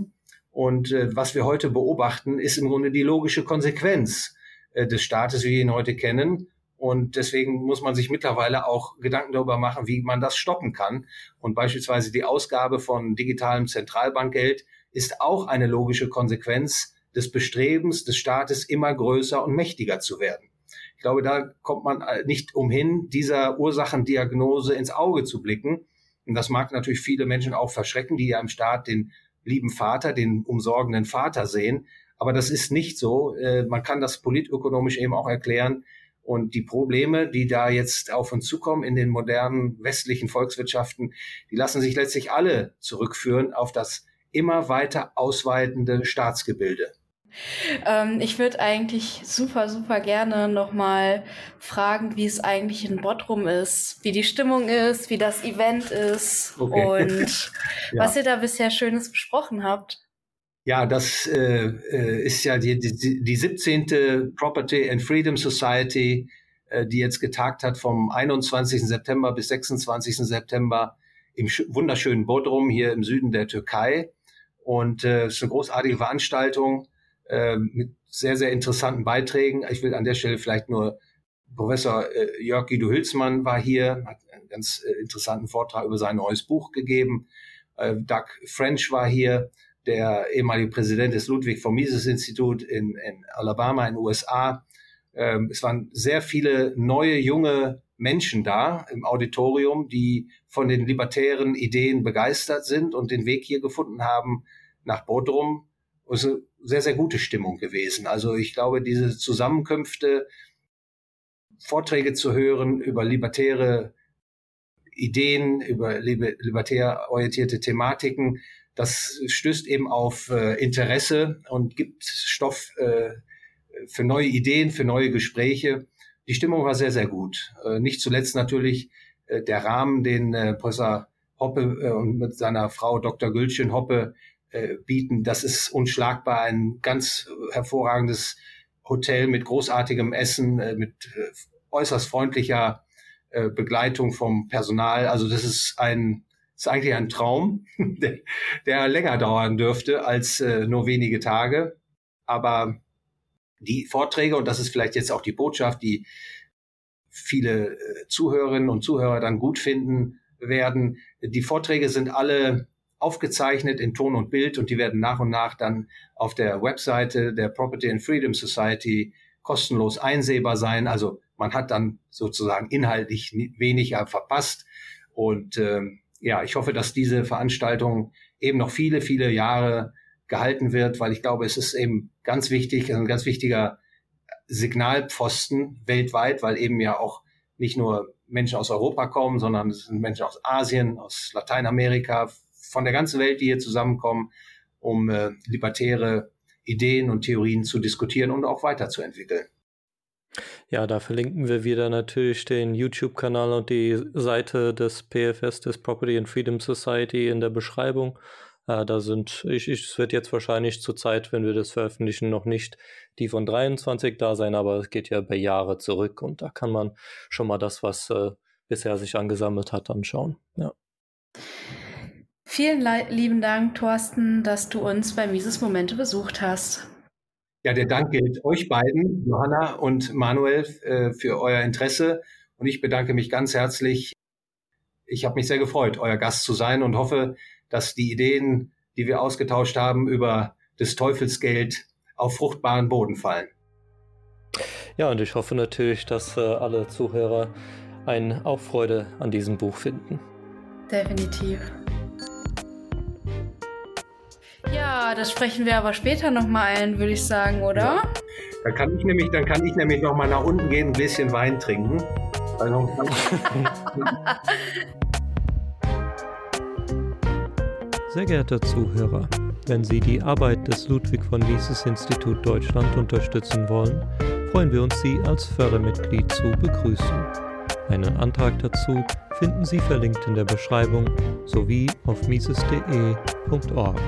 Und äh, was wir heute beobachten, ist im Grunde die logische Konsequenz äh, des Staates, wie wir ihn heute kennen. Und deswegen muss man sich mittlerweile auch Gedanken darüber machen, wie man das stoppen kann. Und beispielsweise die Ausgabe von digitalem Zentralbankgeld ist auch eine logische Konsequenz des Bestrebens des Staates, immer größer und mächtiger zu werden. Ich glaube, da kommt man äh, nicht umhin, dieser Ursachendiagnose ins Auge zu blicken. Und das mag natürlich viele Menschen auch verschrecken, die ja im Staat den lieben Vater, den umsorgenden Vater sehen. Aber das ist nicht so. Äh, man kann das politökonomisch eben auch erklären. Und die Probleme, die da jetzt auf uns zukommen in den modernen westlichen Volkswirtschaften, die lassen sich letztlich alle zurückführen auf das immer weiter ausweitende Staatsgebilde. Ähm, ich würde eigentlich super, super gerne nochmal fragen, wie es eigentlich in Bottrum ist, wie die Stimmung ist, wie das Event ist okay. und *laughs* ja. was ihr da bisher Schönes besprochen habt. Ja, das äh, äh ist ja die, die, die 17. Property and Freedom Society, äh, die jetzt getagt hat vom 21. September bis 26. September im wunderschönen Bodrum hier im Süden der Türkei. Und äh, es ist eine großartige Veranstaltung äh, mit sehr, sehr interessanten Beiträgen. Ich will an der Stelle vielleicht nur Professor äh, Jörg Guido Hülsmann war hier, hat einen ganz äh, interessanten Vortrag über sein neues Buch gegeben. Äh, Doug French war hier, der ehemalige Präsident des Ludwig von Mises Institut in, in Alabama in den USA. Ähm, es waren sehr viele neue, junge Menschen da im Auditorium, die von den libertären Ideen begeistert sind und den Weg hier gefunden haben nach Bodrum. Eine sehr, sehr gute Stimmung gewesen. Also ich glaube, diese Zusammenkünfte, Vorträge zu hören über libertäre Ideen, über libertär orientierte Thematiken, das stößt eben auf äh, Interesse und gibt Stoff äh, für neue Ideen, für neue Gespräche. Die Stimmung war sehr, sehr gut. Äh, nicht zuletzt natürlich äh, der Rahmen, den äh, Professor Hoppe äh, und mit seiner Frau Dr. Gülchen Hoppe äh, bieten. Das ist unschlagbar, ein ganz hervorragendes Hotel mit großartigem Essen, äh, mit äh, äußerst freundlicher äh, Begleitung vom Personal. Also das ist ein ist eigentlich ein Traum, *laughs* der, der länger dauern dürfte als nur wenige Tage. Aber die Vorträge, und das ist vielleicht jetzt auch die Botschaft, die viele Zuhörerinnen und Zuhörer dann gut finden werden, die Vorträge sind alle aufgezeichnet in Ton und Bild und die werden nach und nach dann auf der Webseite der Property and Freedom Society kostenlos einsehbar sein. Also man hat dann sozusagen inhaltlich weniger verpasst. Und ähm, ja, ich hoffe, dass diese Veranstaltung eben noch viele, viele Jahre gehalten wird, weil ich glaube, es ist eben ganz wichtig, ein ganz wichtiger Signalpfosten weltweit, weil eben ja auch nicht nur Menschen aus Europa kommen, sondern es sind Menschen aus Asien, aus Lateinamerika, von der ganzen Welt, die hier zusammenkommen, um äh, libertäre Ideen und Theorien zu diskutieren und auch weiterzuentwickeln. Ja, da verlinken wir wieder natürlich den YouTube-Kanal und die Seite des PFS, des Property and Freedom Society in der Beschreibung. Äh, da sind, ich, ich, es wird jetzt wahrscheinlich zur Zeit, wenn wir das veröffentlichen, noch nicht die von 23 da sein, aber es geht ja bei Jahre zurück und da kann man schon mal das, was äh, bisher sich angesammelt hat, anschauen. Ja. Vielen lieben Dank, Thorsten, dass du uns bei Mises Momente besucht hast. Ja, der Dank gilt euch beiden, Johanna und Manuel, äh, für euer Interesse. Und ich bedanke mich ganz herzlich. Ich habe mich sehr gefreut, euer Gast zu sein und hoffe, dass die Ideen, die wir ausgetauscht haben über das Teufelsgeld, auf fruchtbaren Boden fallen. Ja, und ich hoffe natürlich, dass äh, alle Zuhörer ein auch Freude an diesem Buch finden. Definitiv. Ja, das sprechen wir aber später nochmal ein, würde ich sagen, oder? Ja. Dann kann ich nämlich, dann kann ich nämlich noch mal nach unten gehen, ein bisschen Wein trinken. *laughs* Sehr geehrter Zuhörer, wenn Sie die Arbeit des Ludwig von Mises Institut Deutschland unterstützen wollen, freuen wir uns, Sie als Fördermitglied zu begrüßen. Einen Antrag dazu finden Sie verlinkt in der Beschreibung sowie auf mises.de.org.